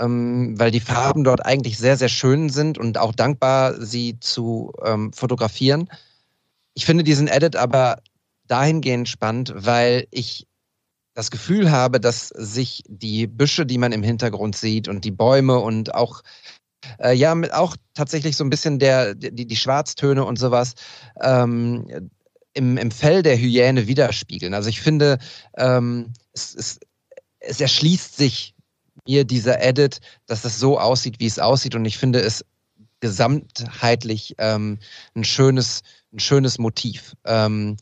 B: ähm, weil die Farben dort eigentlich sehr, sehr schön sind und auch dankbar, sie zu ähm, fotografieren. Ich finde diesen Edit aber dahingehend spannend, weil ich das Gefühl habe, dass sich die Büsche, die man im Hintergrund sieht und die Bäume und auch äh, ja, mit auch tatsächlich so ein bisschen der, die, die Schwarztöne und sowas, ähm, im, im Fell der Hyäne widerspiegeln. Also ich finde, ähm, es, es, es erschließt sich mir dieser Edit, dass das so aussieht, wie es aussieht. Und ich finde es gesamtheitlich ähm, ein, schönes, ein schönes Motiv. Ähm,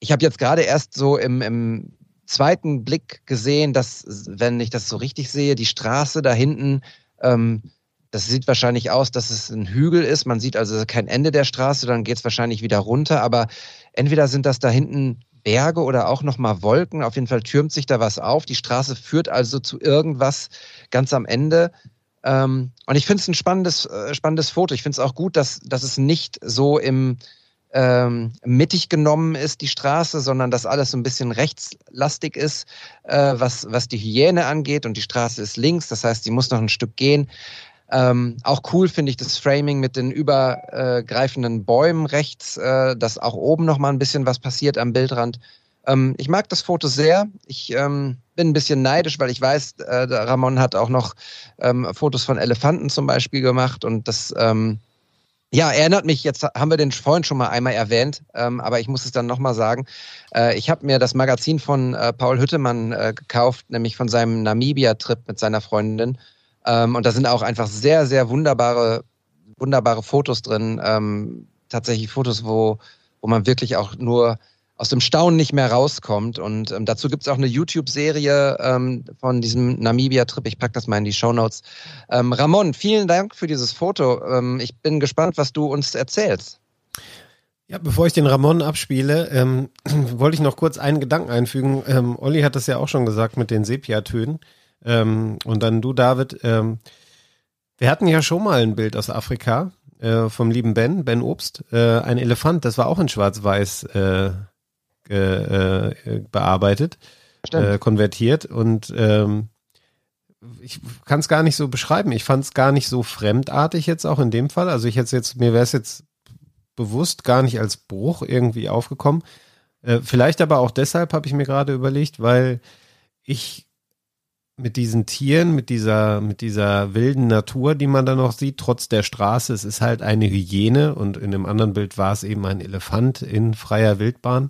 B: ich habe jetzt gerade erst so im, im zweiten Blick gesehen, dass, wenn ich das so richtig sehe, die Straße da hinten ähm, das sieht wahrscheinlich aus, dass es ein Hügel ist. Man sieht also kein Ende der Straße, dann geht es wahrscheinlich wieder runter. Aber entweder sind das da hinten Berge oder auch nochmal Wolken. Auf jeden Fall türmt sich da was auf. Die Straße führt also zu irgendwas ganz am Ende. Ähm, und ich finde es ein spannendes, äh, spannendes Foto. Ich finde es auch gut, dass, dass es nicht so im ähm, mittig genommen ist, die Straße, sondern dass alles so ein bisschen rechtslastig ist, äh, was, was die Hyäne angeht. Und die Straße ist links, das heißt, sie muss noch ein Stück gehen. Ähm, auch cool finde ich das Framing mit den übergreifenden Bäumen rechts, äh, dass auch oben noch mal ein bisschen was passiert am Bildrand. Ähm, ich mag das Foto sehr. Ich ähm, bin ein bisschen neidisch, weil ich weiß, äh, Ramon hat auch noch ähm, Fotos von Elefanten zum Beispiel gemacht und das ähm, ja, erinnert mich, jetzt haben wir den vorhin schon mal einmal erwähnt, ähm, aber ich muss es dann nochmal sagen. Äh, ich habe mir das Magazin von äh, Paul Hüttemann äh, gekauft, nämlich von seinem Namibia-Trip mit seiner Freundin. Ähm, und da sind auch einfach sehr, sehr wunderbare, wunderbare Fotos drin. Ähm, tatsächlich Fotos, wo, wo man wirklich auch nur aus dem Staunen nicht mehr rauskommt. Und ähm, dazu gibt es auch eine YouTube-Serie ähm, von diesem Namibia-Trip. Ich packe das mal in die Show Notes. Ähm, Ramon, vielen Dank für dieses Foto. Ähm, ich bin gespannt, was du uns erzählst.
C: Ja, bevor ich den Ramon abspiele, ähm, (clears throat) wollte ich noch kurz einen Gedanken einfügen. Ähm, Olli hat das ja auch schon gesagt mit den Sepia-Tönen. Ähm, und dann du, David. Ähm, wir hatten ja schon mal ein Bild aus Afrika äh, vom lieben Ben, Ben Obst. Äh, ein Elefant, das war auch in Schwarz-Weiß äh, äh, bearbeitet, äh, konvertiert. Und ähm, ich kann es gar nicht so beschreiben. Ich fand es gar nicht so fremdartig jetzt auch in dem Fall. Also ich hätte jetzt, mir wäre es jetzt bewusst gar nicht als Bruch irgendwie aufgekommen. Äh, vielleicht aber auch deshalb habe ich mir gerade überlegt, weil ich mit diesen Tieren, mit dieser, mit dieser wilden Natur, die man da noch sieht, trotz der Straße, es ist halt eine Hyäne und in dem anderen Bild war es eben ein Elefant in freier Wildbahn.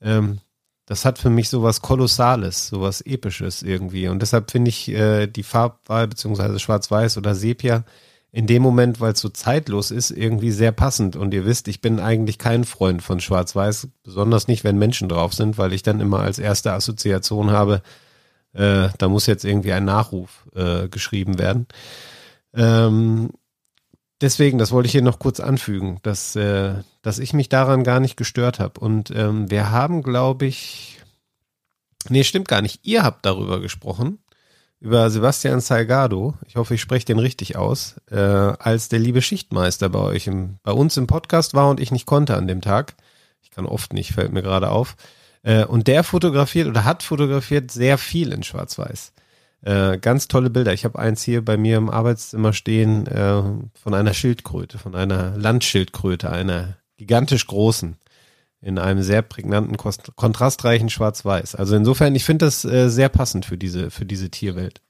C: Ähm, das hat für mich sowas Kolossales, sowas Episches irgendwie. Und deshalb finde ich äh, die Farbwahl beziehungsweise Schwarz-Weiß oder Sepia in dem Moment, weil es so zeitlos ist, irgendwie sehr passend. Und ihr wisst, ich bin eigentlich kein Freund von Schwarz-Weiß, besonders nicht, wenn Menschen drauf sind, weil ich dann immer als erste Assoziation habe, äh, da muss jetzt irgendwie ein Nachruf äh, geschrieben werden. Ähm, deswegen, das wollte ich hier noch kurz anfügen, dass, äh, dass ich mich daran gar nicht gestört habe. Und ähm, wir haben, glaube ich, nee, stimmt gar nicht. Ihr habt darüber gesprochen, über Sebastian Salgado, ich hoffe, ich spreche den richtig aus, äh, als der liebe Schichtmeister bei euch im, bei uns im Podcast war und ich nicht konnte an dem Tag. Ich kann oft nicht, fällt mir gerade auf. Äh, und der fotografiert oder hat fotografiert sehr viel in Schwarz-Weiß. Äh, ganz tolle Bilder. Ich habe eins hier bei mir im Arbeitszimmer stehen äh, von einer Schildkröte, von einer Landschildkröte, einer gigantisch großen, in einem sehr prägnanten, kontrastreichen Schwarz-Weiß. Also insofern, ich finde das äh, sehr passend für diese, für diese Tierwelt.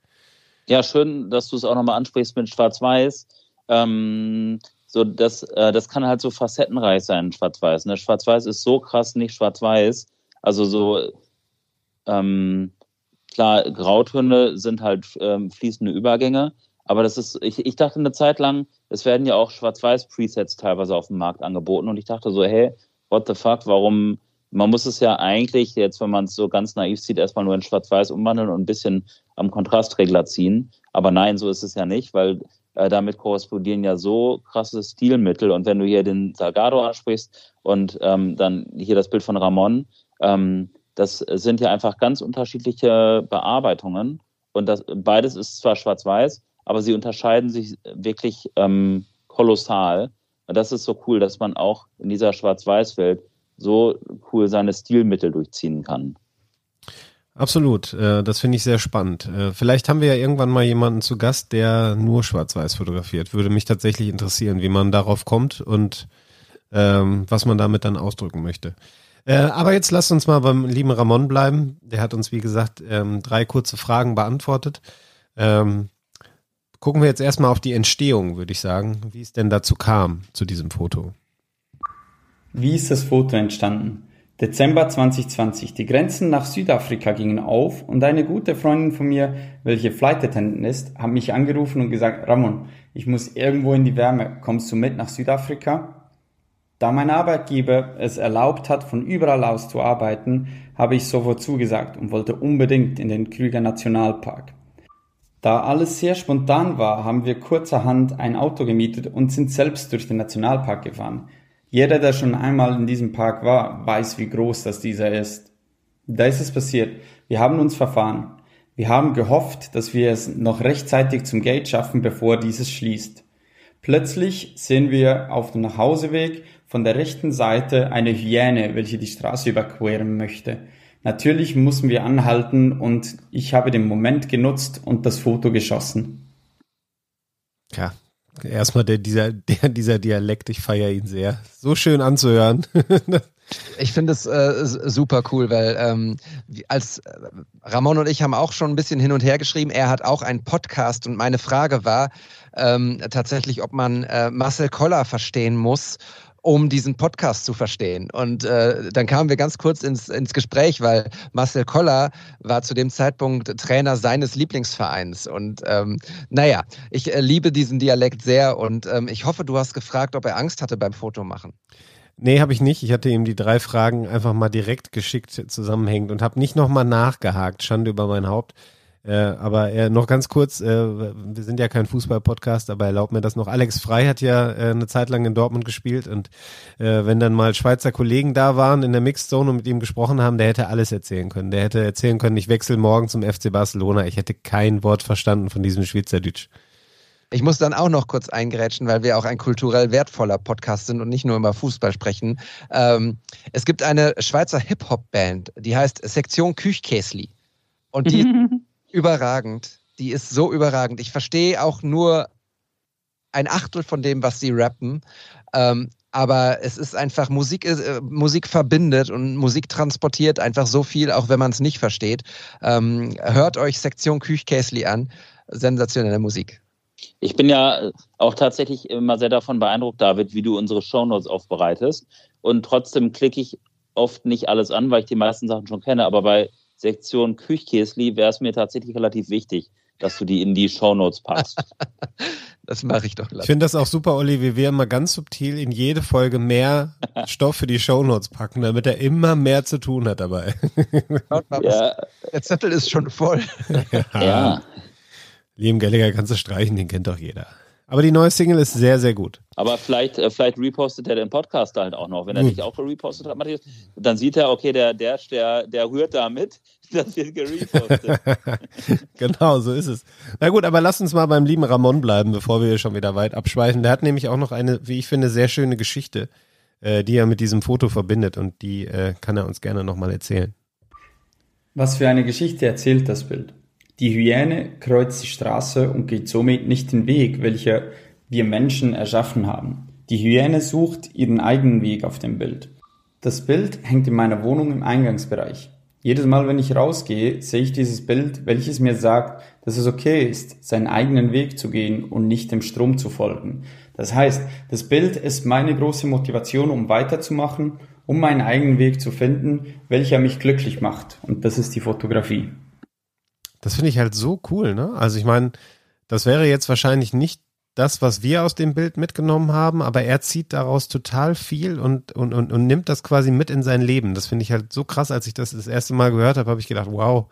A: Ja, schön, dass du es auch nochmal ansprichst mit Schwarz-Weiß. Ähm, so, das, äh, das kann halt so facettenreich sein, Schwarz-Weiß. Ne? Schwarz-Weiß ist so krass nicht Schwarz-Weiß. Also so, ähm, klar, Grautöne sind halt ähm, fließende Übergänge, aber das ist, ich, ich dachte eine Zeit lang, es werden ja auch Schwarz-Weiß-Presets teilweise auf dem Markt angeboten und ich dachte so, hey, what the fuck, warum, man muss es ja eigentlich jetzt, wenn man es so ganz naiv sieht, erstmal nur in Schwarz-Weiß umwandeln und ein bisschen am Kontrastregler ziehen. Aber nein, so ist es ja nicht, weil äh, damit korrespondieren ja so krasse Stilmittel. Und wenn du hier den Salgado ansprichst und ähm, dann hier das Bild von Ramon, ähm, das sind ja einfach ganz unterschiedliche Bearbeitungen. Und das, beides ist zwar schwarz-weiß, aber sie unterscheiden sich wirklich ähm, kolossal. Und das ist so cool, dass man auch in dieser Schwarz-Weiß-Welt so cool seine Stilmittel durchziehen kann.
C: Absolut, äh, das finde ich sehr spannend. Äh, vielleicht haben wir ja irgendwann mal jemanden zu Gast, der nur Schwarz-Weiß fotografiert. Würde mich tatsächlich interessieren, wie man darauf kommt und ähm, was man damit dann ausdrücken möchte. Äh, aber jetzt lasst uns mal beim lieben Ramon bleiben. Der hat uns, wie gesagt, ähm, drei kurze Fragen beantwortet. Ähm, gucken wir jetzt erstmal auf die Entstehung, würde ich sagen, wie es denn dazu kam, zu diesem Foto.
H: Wie ist das Foto entstanden? Dezember 2020. Die Grenzen nach Südafrika gingen auf und eine gute Freundin von mir, welche Flight Attendant ist, hat mich angerufen und gesagt, Ramon, ich muss irgendwo in die Wärme. Kommst du mit nach Südafrika? Da mein Arbeitgeber es erlaubt hat, von überall aus zu arbeiten, habe ich sofort zugesagt und wollte unbedingt in den Krüger Nationalpark. Da alles sehr spontan war, haben wir kurzerhand ein Auto gemietet und sind selbst durch den Nationalpark gefahren. Jeder, der schon einmal in diesem Park war, weiß, wie groß das dieser ist. Da ist es passiert. Wir haben uns verfahren. Wir haben gehofft, dass wir es noch rechtzeitig zum Gate schaffen, bevor dieses schließt. Plötzlich sehen wir auf dem Nachhauseweg von der rechten Seite eine Hyäne, welche die Straße überqueren möchte. Natürlich mussten wir anhalten und ich habe den Moment genutzt und das Foto geschossen.
C: Ja, erstmal der, dieser, der, dieser Dialekt, ich feiere ihn sehr. So schön anzuhören. (laughs)
B: Ich finde es äh, super cool, weil ähm, als äh, Ramon und ich haben auch schon ein bisschen hin und her geschrieben. Er hat auch einen Podcast und meine Frage war ähm, tatsächlich, ob man äh, Marcel Koller verstehen muss um diesen Podcast zu verstehen. Und äh, dann kamen wir ganz kurz ins, ins Gespräch, weil Marcel Koller war zu dem Zeitpunkt Trainer seines Lieblingsvereins. Und ähm, naja, ich äh, liebe diesen Dialekt sehr und ähm, ich hoffe, du hast gefragt, ob er Angst hatte beim Fotomachen.
C: Nee, habe ich nicht. Ich hatte ihm die drei Fragen einfach mal direkt geschickt zusammenhängend und habe nicht nochmal nachgehakt. Schande über mein Haupt. Äh, aber äh, noch ganz kurz, äh, wir sind ja kein Fußball-Podcast, aber erlaubt mir das noch. Alex Frei hat ja äh, eine Zeit lang in Dortmund gespielt und äh, wenn dann mal Schweizer Kollegen da waren in der Mixed Zone und mit ihm gesprochen haben, der hätte alles erzählen können. Der hätte erzählen können, ich wechsle morgen zum FC Barcelona. Ich hätte kein Wort verstanden von diesem Schweizerdeutsch.
B: Ich muss dann auch noch kurz eingrätschen, weil wir auch ein kulturell wertvoller Podcast sind und nicht nur über Fußball sprechen. Ähm, es gibt eine Schweizer Hip-Hop-Band, die heißt Sektion Küchkäsli. Und die (laughs) überragend. Die ist so überragend. Ich verstehe auch nur ein Achtel von dem, was sie rappen. Ähm, aber es ist einfach, Musik, äh, Musik verbindet und Musik transportiert einfach so viel, auch wenn man es nicht versteht. Ähm, hört euch Sektion Küchkäsli an. Sensationelle Musik.
A: Ich bin ja auch tatsächlich immer sehr davon beeindruckt, David, wie du unsere Shownotes aufbereitest. Und trotzdem klicke ich oft nicht alles an, weil ich die meisten Sachen schon kenne. Aber bei Sektion Küchkäsli wäre es mir tatsächlich relativ wichtig, dass du die in die Shownotes packst. (laughs)
B: das mache ich doch gleich.
C: Ich finde das auch super, Olli, wie wir immer ganz subtil in jede Folge mehr (laughs) Stoff für die Shownotes packen, damit er immer mehr zu tun hat dabei.
B: ja. Der Zettel ist schon voll. (laughs)
A: ja. ja.
C: Liam Gallagher kannst du streichen, den kennt doch jeder. Aber die neue Single ist sehr, sehr gut.
A: Aber vielleicht, äh, vielleicht repostet er den Podcast halt auch noch. Wenn er dich auch repostet hat, Matthias, dann sieht er, okay, der, der, der, der rührt da mit. (laughs) Das wird gerepostet. (laughs)
C: genau, so ist es. Na gut, aber lass uns mal beim lieben Ramon bleiben, bevor wir schon wieder weit abschweifen. Der hat nämlich auch noch eine, wie ich finde, sehr schöne Geschichte, äh, die er mit diesem Foto verbindet und die äh, kann er uns gerne nochmal erzählen.
H: Was für eine Geschichte erzählt das Bild? Die Hyäne kreuzt die Straße und geht somit nicht den Weg, welcher wir Menschen erschaffen haben. Die Hyäne sucht ihren eigenen Weg auf dem Bild. Das Bild hängt in meiner Wohnung im Eingangsbereich. Jedes Mal, wenn ich rausgehe, sehe ich dieses Bild, welches mir sagt, dass es okay ist, seinen eigenen Weg zu gehen und nicht dem Strom zu folgen. Das heißt, das Bild ist meine große Motivation, um weiterzumachen, um meinen eigenen Weg zu finden, welcher mich glücklich macht. Und das ist die Fotografie.
C: Das finde ich halt so cool, ne? Also ich meine, das wäre jetzt wahrscheinlich nicht das, was wir aus dem Bild mitgenommen haben, aber er zieht daraus total viel und, und, und, und nimmt das quasi mit in sein Leben. Das finde ich halt so krass, als ich das das erste Mal gehört habe, habe ich gedacht, wow,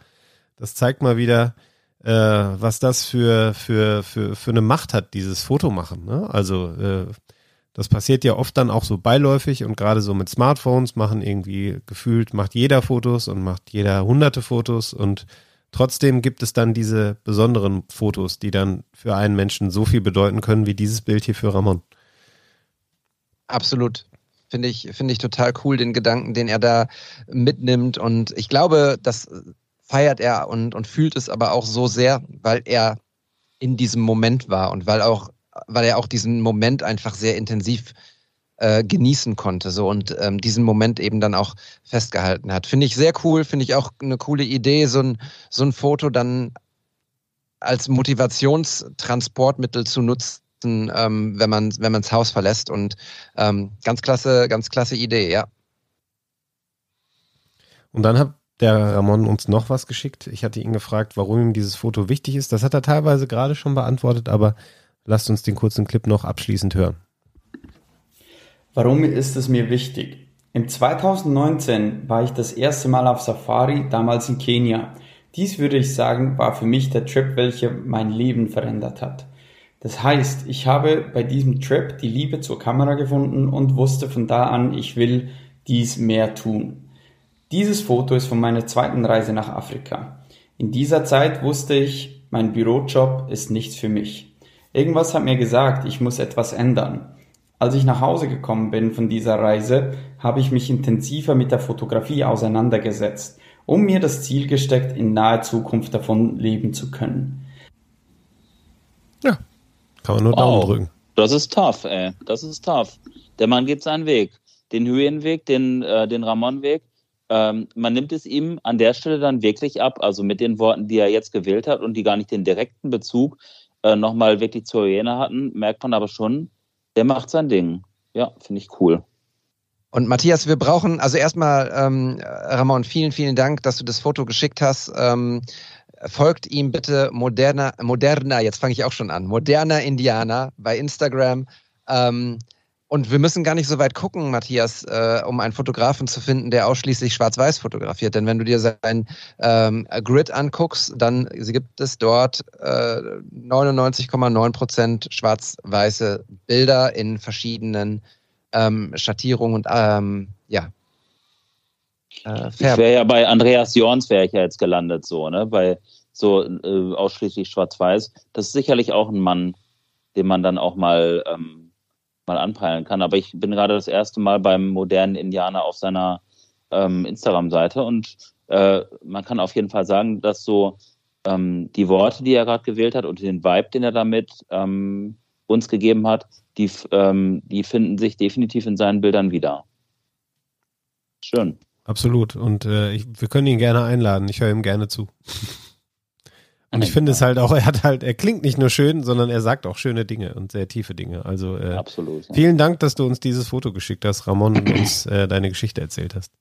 C: das zeigt mal wieder, äh, was das für, für, für, für eine Macht hat, dieses Foto machen. Ne? Also äh, das passiert ja oft dann auch so beiläufig und gerade so mit Smartphones machen irgendwie gefühlt, macht jeder Fotos und macht jeder hunderte Fotos und Trotzdem gibt es dann diese besonderen Fotos, die dann für einen Menschen so viel bedeuten können, wie dieses Bild hier für Ramon.
B: Absolut. Finde ich, finde ich total cool, den Gedanken, den er da mitnimmt. Und ich glaube, das feiert er und, und fühlt es aber auch so sehr, weil er in diesem Moment war und weil auch, weil er auch diesen Moment einfach sehr intensiv äh, genießen konnte so und ähm, diesen Moment eben dann auch festgehalten hat. Finde ich sehr cool, finde ich auch eine coole Idee, so ein, so ein Foto dann als Motivationstransportmittel zu nutzen, ähm, wenn man wenn man das Haus verlässt und ähm, ganz klasse, ganz klasse Idee, ja.
C: Und dann hat der Ramon uns noch was geschickt. Ich hatte ihn gefragt, warum ihm dieses Foto wichtig ist. Das hat er teilweise gerade schon beantwortet, aber lasst uns den kurzen Clip noch abschließend hören.
H: Warum ist es mir wichtig? Im 2019 war ich das erste Mal auf Safari, damals in Kenia. Dies würde ich sagen, war für mich der Trip, welcher mein Leben verändert hat. Das heißt, ich habe bei diesem Trip die Liebe zur Kamera gefunden und wusste von da an, ich will dies mehr tun. Dieses Foto ist von meiner zweiten Reise nach Afrika. In dieser Zeit wusste ich, mein Bürojob ist nichts für mich. Irgendwas hat mir gesagt, ich muss etwas ändern. Als ich nach Hause gekommen bin von dieser Reise, habe ich mich intensiver mit der Fotografie auseinandergesetzt, um mir das Ziel gesteckt, in naher Zukunft davon leben zu können.
C: Ja, kann man nur wow. Daumen drücken.
A: Das ist tough, ey. Das ist tough. Der Mann geht seinen Weg. Den Höhenweg, den, äh, den Ramon-Weg. Ähm, man nimmt es ihm an der Stelle dann wirklich ab, also mit den Worten, die er jetzt gewählt hat und die gar nicht den direkten Bezug äh, nochmal wirklich zur Hyäne hatten, merkt man aber schon, der macht sein Ding. Ja, finde ich cool.
B: Und Matthias, wir brauchen, also erstmal, ähm, Ramon, vielen, vielen Dank, dass du das Foto geschickt hast. Ähm, folgt ihm bitte moderner, moderner, jetzt fange ich auch schon an, moderner Indianer bei Instagram. Ähm, Und wir müssen gar nicht so weit gucken, Matthias, äh, um einen Fotografen zu finden, der ausschließlich schwarz-weiß fotografiert. Denn wenn du dir sein ähm, Grid anguckst, dann gibt es dort äh, 99,9 Prozent schwarz-weiße Bilder in verschiedenen ähm, Schattierungen und ähm, ja.
A: Äh, ich wäre ja bei Andreas Jorns wäre ich ja jetzt gelandet, so, ne? Bei so äh, ausschließlich schwarz-weiß. Das ist sicherlich auch ein Mann, den man dann auch mal ähm, mal anpeilen kann. Aber ich bin gerade das erste Mal beim modernen Indianer auf seiner ähm, Instagram-Seite und äh, man kann auf jeden Fall sagen, dass so ähm, die Worte, die er gerade gewählt hat und den Vibe, den er damit ähm, uns gegeben hat, die, ähm, die finden sich definitiv in seinen Bildern wieder. Schön.
C: Absolut. Und äh, ich, wir können ihn gerne einladen. Ich höre ihm gerne zu. (laughs) Und ich finde es halt auch, (laughs) er hat halt, er klingt nicht nur schön, sondern er sagt auch schöne Dinge und sehr tiefe Dinge. Also äh,
A: Absolut,
C: ja. vielen Dank, dass du uns dieses Foto geschickt hast, Ramon, und uns (clears throat) äh, deine Geschichte erzählt hast.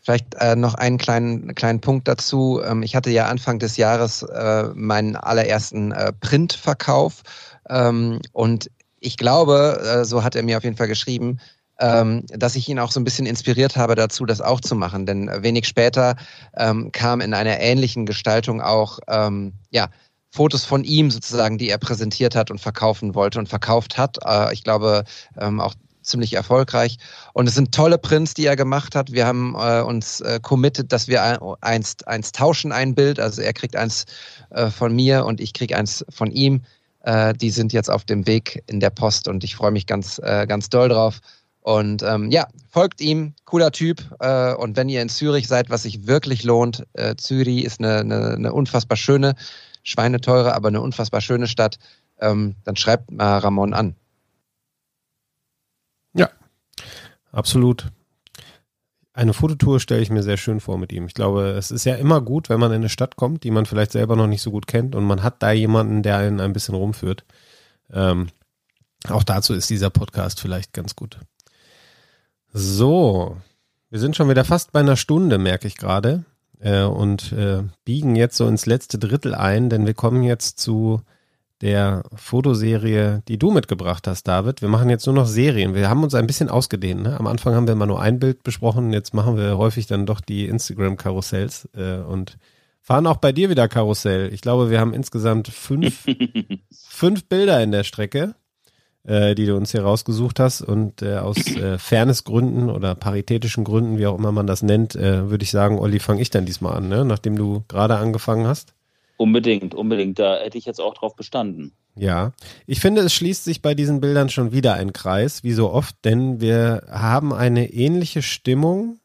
B: Vielleicht äh, noch einen kleinen, kleinen Punkt dazu. Ähm, ich hatte ja Anfang des Jahres äh, meinen allerersten äh, Printverkauf ähm, und ich glaube, äh, so hat er mir auf jeden Fall geschrieben, ähm, dass ich ihn auch so ein bisschen inspiriert habe dazu, das auch zu machen. Denn wenig später ähm, kam in einer ähnlichen Gestaltung auch ähm, ja, Fotos von ihm sozusagen, die er präsentiert hat und verkaufen wollte und verkauft hat. Äh, ich glaube ähm, auch ziemlich erfolgreich. Und es sind tolle Prints, die er gemacht hat. Wir haben äh, uns äh, committed, dass wir eins, eins tauschen, ein Bild. Also er kriegt eins äh, von mir und ich krieg eins von ihm. Äh, die sind jetzt auf dem Weg in der Post und ich freue mich ganz, äh, ganz doll drauf. Und ähm, ja, folgt ihm, cooler Typ. Äh, und wenn ihr in Zürich seid, was sich wirklich lohnt, äh, Zürich ist eine, eine, eine unfassbar schöne, schweineteure, aber eine unfassbar schöne Stadt, ähm, dann schreibt mal Ramon an.
C: Ja, absolut. Eine Fototour stelle ich mir sehr schön vor mit ihm. Ich glaube, es ist ja immer gut, wenn man in eine Stadt kommt, die man vielleicht selber noch nicht so gut kennt und man hat da jemanden, der einen ein bisschen rumführt. Ähm, auch dazu ist dieser Podcast vielleicht ganz gut. So, wir sind schon wieder fast bei einer Stunde, merke ich gerade. Äh, und äh, biegen jetzt so ins letzte Drittel ein, denn wir kommen jetzt zu der Fotoserie, die du mitgebracht hast, David. Wir machen jetzt nur noch Serien. Wir haben uns ein bisschen ausgedehnt. Ne? Am Anfang haben wir mal nur ein Bild besprochen, jetzt machen wir häufig dann doch die Instagram-Karussells äh, und fahren auch bei dir wieder Karussell. Ich glaube, wir haben insgesamt fünf, (laughs) fünf Bilder in der Strecke äh, die du uns hier rausgesucht hast. Und äh, aus äh, Fairnessgründen oder paritätischen Gründen, wie auch immer man das nennt, äh, würde ich sagen, Olli, fange ich dann diesmal an, ne? nachdem du gerade angefangen hast.
A: Unbedingt, unbedingt. Da hätte ich jetzt auch drauf bestanden.
C: Ja, ich finde, es schließt sich bei diesen Bildern schon wieder ein Kreis, wie so oft, denn wir haben eine ähnliche Stimmung,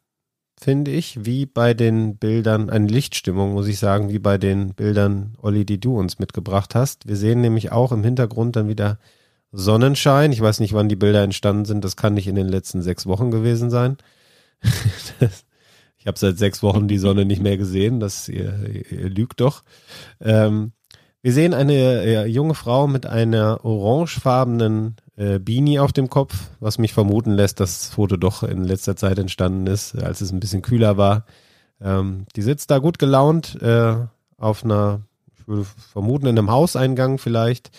C: finde ich, wie bei den Bildern, eine Lichtstimmung, muss ich sagen, wie bei den Bildern, Olli, die du uns mitgebracht hast. Wir sehen nämlich auch im Hintergrund dann wieder Sonnenschein. Ich weiß nicht, wann die Bilder entstanden sind. Das kann nicht in den letzten sechs Wochen gewesen sein. (laughs) ich habe seit sechs Wochen die Sonne nicht mehr gesehen. Das ihr, ihr lügt doch. Ähm, wir sehen eine ja, junge Frau mit einer orangefarbenen äh, Beanie auf dem Kopf, was mich vermuten lässt, dass das Foto doch in letzter Zeit entstanden ist, als es ein bisschen kühler war. Ähm, die sitzt da gut gelaunt äh, auf einer, ich würde vermuten, in einem Hauseingang vielleicht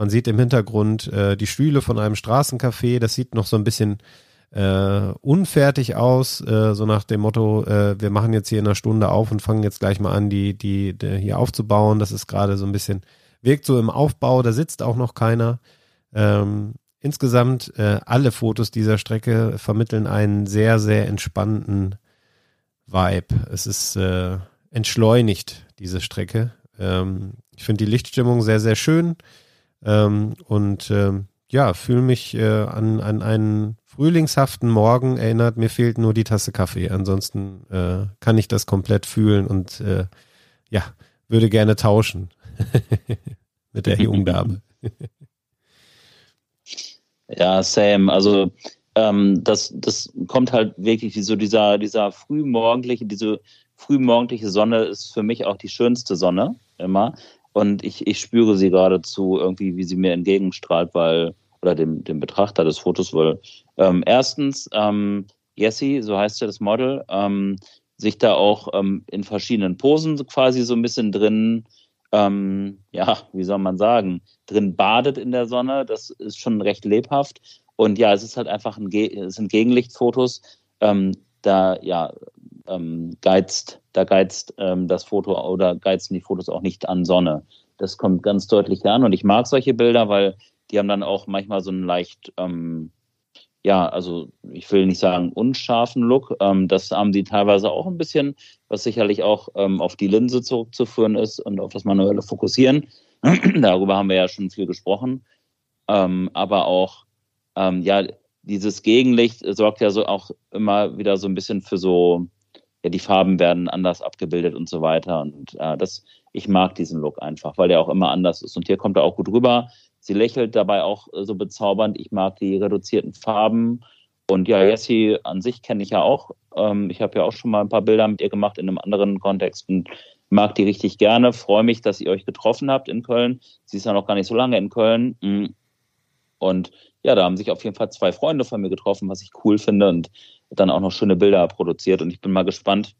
C: man sieht im Hintergrund äh, die Stühle von einem Straßencafé. Das sieht noch so ein bisschen äh, unfertig aus, äh, so nach dem Motto, äh, wir machen jetzt hier in einer Stunde auf und fangen jetzt gleich mal an, die, die, die hier aufzubauen. Das ist gerade so ein bisschen, wirkt so im Aufbau, da sitzt auch noch keiner. Ähm, insgesamt äh, alle Fotos dieser Strecke vermitteln einen sehr, sehr entspannten Vibe. Es ist äh, entschleunigt, diese Strecke. Ähm, ich finde die Lichtstimmung sehr, sehr schön. Ähm, und ähm, ja, fühle mich äh, an, an einen frühlingshaften Morgen erinnert. Mir fehlt nur die Tasse Kaffee. Ansonsten äh, kann ich das komplett fühlen und äh, ja, würde gerne tauschen (laughs) mit der jungen Dame. (laughs)
A: ja, Sam, also ähm, das, das kommt halt wirklich so dieser, dieser frühmorgendliche, diese frühmorgendliche Sonne ist für mich auch die schönste Sonne immer. Und ich, ich spüre sie geradezu irgendwie, wie sie mir entgegenstrahlt, weil, oder dem, dem Betrachter des Fotos, weil ähm, erstens, ähm, Jessie, so heißt ja das Model, ähm, sich da auch ähm, in verschiedenen Posen quasi so ein bisschen drin, ähm, ja, wie soll man sagen, drin badet in der Sonne. Das ist schon recht lebhaft. Und ja, es ist halt einfach ein, Ge es sind Gegenlichtfotos. Ähm, da ja ähm, geizt, da geizt ähm, das Foto oder geizen die Fotos auch nicht an Sonne. Das kommt ganz deutlich an und ich mag solche Bilder, weil die haben dann auch manchmal so einen leicht, ähm, ja, also ich will nicht sagen unscharfen Look. Ähm, das haben sie teilweise auch ein bisschen, was sicherlich auch ähm, auf die Linse zurückzuführen ist und auf das manuelle Fokussieren. (clears throat) Darüber haben wir ja schon viel gesprochen. Ähm, aber auch, ja, dieses Gegenlicht sorgt ja so auch immer wieder so ein bisschen für so, ja, die Farben werden anders abgebildet und so weiter. Und äh, das, ich mag diesen Look einfach, weil der auch immer anders ist. Und hier kommt er auch gut rüber. Sie lächelt dabei auch äh, so bezaubernd. Ich mag die reduzierten Farben. Und ja, Jessie an sich kenne ich ja auch. Ähm, ich habe ja auch schon mal ein paar Bilder mit ihr gemacht in einem anderen Kontext und mag die richtig gerne. Freue mich, dass ihr euch getroffen habt in Köln. Sie ist ja noch gar nicht so lange in Köln. Mm. Und ja, da haben sich auf jeden Fall zwei Freunde von mir getroffen, was ich cool finde und dann auch noch schöne Bilder produziert. Und ich bin mal gespannt,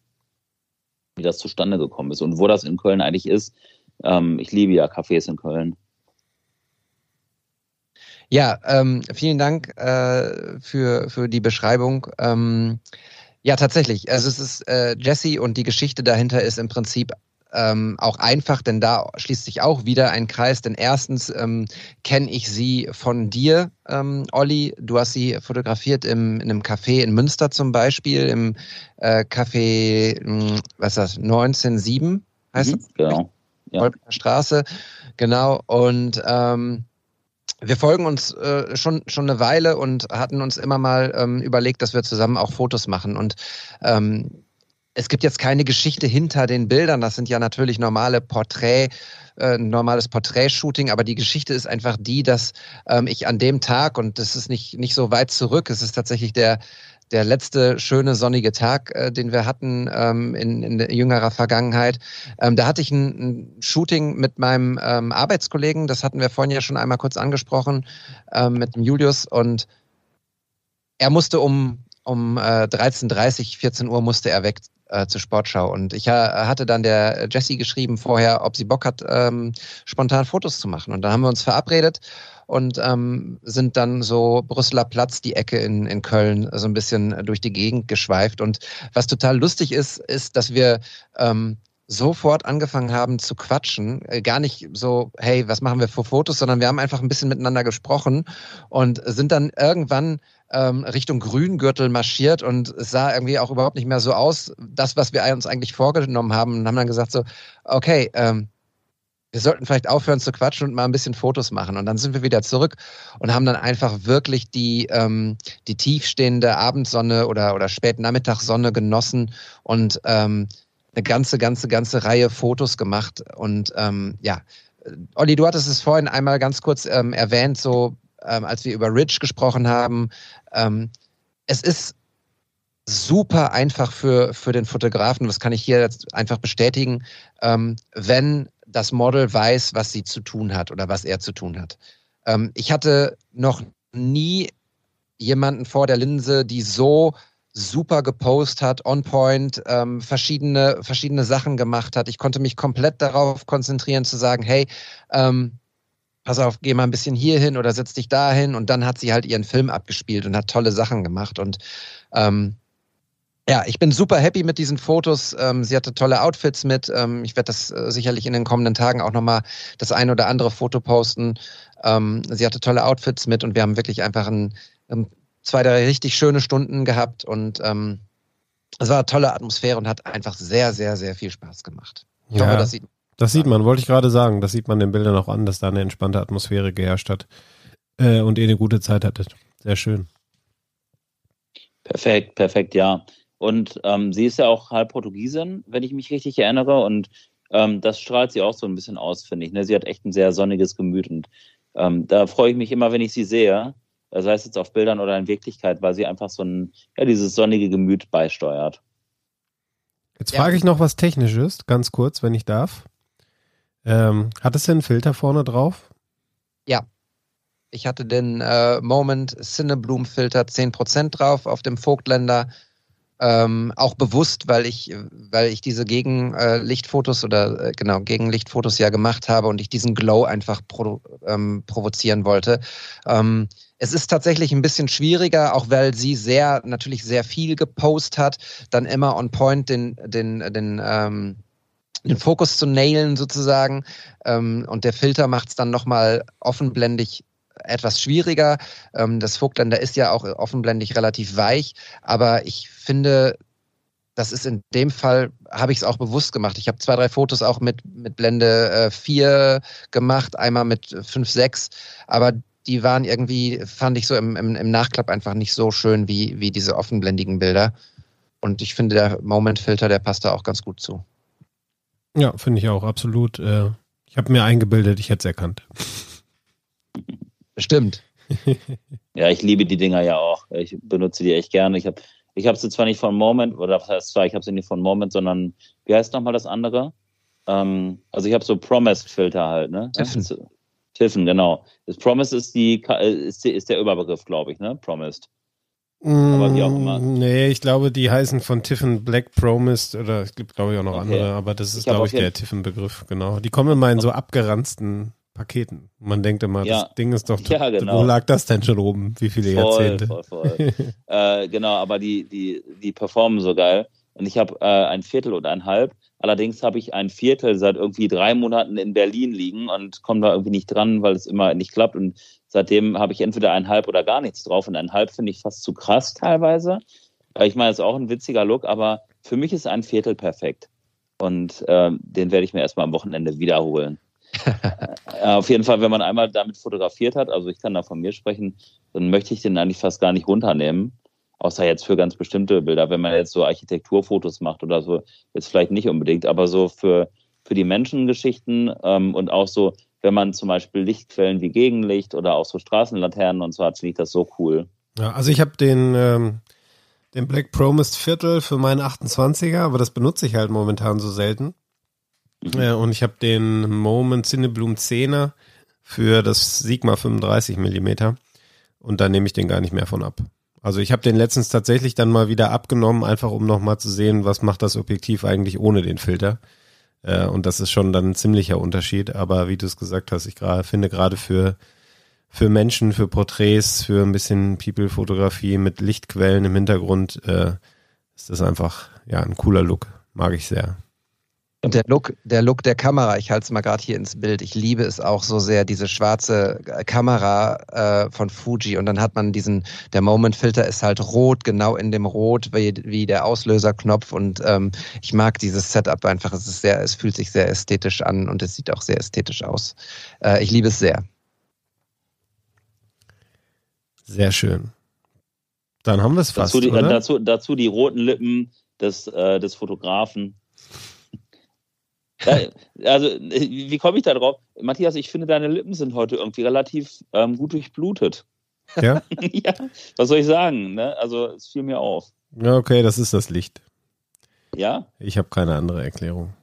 A: wie das zustande gekommen ist und wo das in Köln eigentlich ist. Ähm, ich liebe ja Cafés in Köln.
B: Ja, ähm, vielen Dank äh, für, für die Beschreibung. Ähm, ja, tatsächlich. Also es ist äh, Jesse und die Geschichte dahinter ist im Prinzip ähm, auch einfach, denn da schließt sich auch wieder ein Kreis. Denn erstens ähm, kenne ich sie von dir, ähm, Olli. Du hast sie fotografiert im, in einem Café in Münster zum Beispiel, im äh, Café, mh, hm, was ist das, 197 heißt
A: mhm, das? Genau.
B: Ja. Straße, genau. Und ähm, wir folgen uns äh, schon schon eine Weile und hatten uns immer mal ähm, überlegt, dass wir zusammen auch Fotos machen. Und ähm, es gibt jetzt keine Geschichte hinter den Bildern. Das sind ja natürlich normale Porträt, äh, normales Porträtshooting, aber die Geschichte ist einfach die, dass ähm, ich an dem Tag, und das ist nicht, nicht so weit zurück, es ist tatsächlich der, der letzte schöne sonnige Tag, äh, den wir hatten ähm, in, in jüngerer Vergangenheit. Ähm, da hatte ich ein, ein Shooting mit meinem ähm, Arbeitskollegen, das hatten wir vorhin ja schon einmal kurz angesprochen, ähm, mit dem Julius und er musste um um äh, 13.30, 14 Uhr musste er weg äh, zur Sportschau. Und ich ha hatte dann der Jessie geschrieben vorher, ob sie Bock hat, ähm, spontan Fotos zu machen. Und da haben wir uns verabredet und ähm, sind dann so Brüsseler Platz, die Ecke in, in Köln, so ein bisschen durch die Gegend geschweift. Und was total lustig ist, ist, dass wir ähm, sofort angefangen haben zu quatschen. Äh, gar nicht so, hey, was machen wir für Fotos, sondern wir haben einfach ein bisschen miteinander gesprochen und sind dann irgendwann ähm, Richtung Grüngürtel marschiert und es sah irgendwie auch überhaupt nicht mehr so aus, das, was wir uns eigentlich vorgenommen haben und haben dann gesagt so, okay, ähm, wir sollten vielleicht aufhören zu quatschen und mal ein bisschen Fotos machen. Und dann sind wir wieder zurück und haben dann einfach wirklich die, ähm, die tiefstehende Abendsonne oder, oder Spätnachmittagssonne genossen und ähm, eine ganze, ganze, ganze Reihe Fotos gemacht. Und ähm, ja, Olli, du hattest es vorhin einmal ganz kurz ähm, erwähnt, so ähm, als wir über Rich gesprochen haben. Ähm, es ist super einfach für, für den Fotografen, das kann ich hier jetzt einfach bestätigen, ähm, wenn das Model weiß, was sie zu tun hat oder was er zu tun hat. Ähm, ich hatte noch nie jemanden vor der Linse, die so super gepostet hat, on point, ähm, verschiedene, verschiedene Sachen gemacht hat. Ich konnte mich komplett darauf konzentrieren zu sagen, hey, ähm, pass auf, geh mal ein bisschen hier hin oder setz dich da hin. Und dann hat sie halt ihren Film abgespielt und hat tolle Sachen gemacht. Und ähm, ja, ich bin super happy mit diesen Fotos. Ähm, sie hatte tolle Outfits mit. Ähm, ich werde das äh, sicherlich in den kommenden Tagen auch nochmal das ein oder andere Foto posten. Ähm, sie hatte tolle Outfits mit und wir haben wirklich einfach ein, ein zwei, drei richtig schöne Stunden gehabt und ähm, es war eine tolle Atmosphäre und hat einfach sehr, sehr, sehr viel Spaß gemacht.
C: Ich ja, hoffe, das sieht, das sieht man, wollte ich gerade sagen. Das sieht man den Bildern auch an, dass da eine entspannte Atmosphäre geherrscht hat äh, und ihr eine gute Zeit hattet. Sehr schön.
A: Perfekt, perfekt, ja. Und ähm, sie ist ja auch halb Portugiesin, wenn ich mich richtig erinnere. Und ähm, das strahlt sie auch so ein bisschen aus, finde ich. Ne? Sie hat echt ein sehr sonniges Gemüt. Und ähm, da freue ich mich immer, wenn ich sie sehe sei es jetzt auf Bildern oder in Wirklichkeit, weil sie einfach so ein, ja, dieses sonnige Gemüt beisteuert.
C: Jetzt frage ich noch was Technisches, ganz kurz, wenn ich darf. Ähm, hat es denn einen Filter vorne drauf?
B: Ja. Ich hatte den äh, Moment Cinebloom Filter 10% drauf auf dem Vogtländer. Ähm, auch bewusst, weil ich, weil ich diese Gegenlichtfotos äh, oder äh, genau Gegenlichtfotos ja gemacht habe und ich diesen Glow einfach pro, ähm, provozieren wollte. Ähm, es ist tatsächlich ein bisschen schwieriger, auch weil sie sehr natürlich sehr viel gepostet hat, dann immer on point den den den ähm, den Fokus zu nailen sozusagen. Ähm, und der Filter macht es dann nochmal offenblendig etwas schwieriger. Ähm, das Vogtländer ist ja auch offenblendig relativ weich, aber ich finde, das ist in dem Fall, habe ich es auch bewusst gemacht. Ich habe zwei, drei Fotos auch mit, mit Blende äh, 4 gemacht, einmal mit 5, 6, aber die waren irgendwie, fand ich so im, im, im Nachklapp einfach nicht so schön wie, wie diese offenblendigen Bilder. Und ich finde, der Moment-Filter, der passt da auch ganz gut zu.
C: Ja, finde ich auch, absolut. Äh, ich habe mir eingebildet, ich hätte es erkannt.
B: Stimmt. (laughs)
A: ja, ich liebe die Dinger ja auch. Ich benutze die echt gerne. Ich habe ich hab sie zwar nicht von Moment, oder was heißt zwar, ich habe sie nicht von Moment, sondern wie heißt nochmal das andere? Ähm, also ich habe so Promised-Filter halt, ne?
B: Tiffen.
A: Tiffen, genau. Das Promised ist die ist, die, ist der Überbegriff, glaube ich, ne? Promised.
C: Aber wie auch immer. Mm, nee, ich glaube, die heißen von Tiffen Black Promised oder es gibt, glaube ich, auch noch okay. andere, aber das ist, glaube ich, der Tiffen-Begriff, genau. Die kommen immer in so abgeranzten Paketen. Man denkt immer, ja. das Ding ist doch, (laughs) ja, genau. wo lag das denn schon oben? Wie viele voll, Jahrzehnte? Voll, voll. (laughs)
A: äh, genau, aber die, die, die performen so geil. Und ich habe äh, ein Viertel oder ein Halb. Allerdings habe ich ein Viertel seit irgendwie drei Monaten in Berlin liegen und komme da irgendwie nicht dran, weil es immer nicht klappt. Und Seitdem habe ich entweder ein Halb oder gar nichts drauf. Und ein Halb finde ich fast zu krass teilweise. Ich meine, es ist auch ein witziger Look, aber für mich ist ein Viertel perfekt. Und äh, den werde ich mir erstmal am Wochenende wiederholen. (laughs) äh, auf jeden Fall, wenn man einmal damit fotografiert hat, also ich kann da von mir sprechen, dann möchte ich den eigentlich fast gar nicht runternehmen. Außer jetzt für ganz bestimmte Bilder, wenn man jetzt so Architekturfotos macht oder so, jetzt vielleicht nicht unbedingt, aber so für, für die Menschengeschichten ähm, und auch so wenn man zum Beispiel Lichtquellen wie Gegenlicht oder auch so Straßenlaternen und so hat, finde ich das so cool.
C: Ja, also ich habe den, ähm, den Black Promised Viertel für meinen 28er, aber das benutze ich halt momentan so selten. Mhm. Äh, und ich habe den Moment Cinebloom 10er für das Sigma 35 Millimeter und da nehme ich den gar nicht mehr von ab. Also ich habe den letztens tatsächlich dann mal wieder abgenommen, einfach um nochmal zu sehen, was macht das Objektiv eigentlich ohne den Filter. Äh, und das ist schon dann ein ziemlicher Unterschied. Aber wie du es gesagt hast, ich grad, finde gerade für, für Menschen, für Porträts, für ein bisschen People-Fotografie mit Lichtquellen im Hintergrund, äh, ist das einfach ja ein cooler Look. Mag ich sehr.
B: Und der Look, der Look der Kamera, ich halte es mal gerade hier ins Bild. Ich liebe es auch so sehr, diese schwarze äh, Kamera äh, von Fuji. Und dann hat man diesen, der Moment-Filter ist halt rot, genau in dem Rot, wie, wie der Auslöserknopf. Und ähm, ich mag dieses Setup einfach. Es ist sehr, es fühlt sich sehr ästhetisch an und es sieht auch sehr ästhetisch aus. Äh, ich liebe es sehr.
C: Sehr schön. Dann haben wir es fast.
A: Dazu die,
C: oder?
A: Dazu, dazu die roten Lippen des, äh, des Fotografen. Also, wie komme ich da drauf? Matthias, ich finde, deine Lippen sind heute irgendwie relativ ähm, gut durchblutet.
C: Ja? (laughs)
A: ja, was soll ich sagen? Ne? Also, es fiel mir auf.
C: Ja, okay, das ist das Licht.
A: Ja?
C: Ich habe keine andere Erklärung.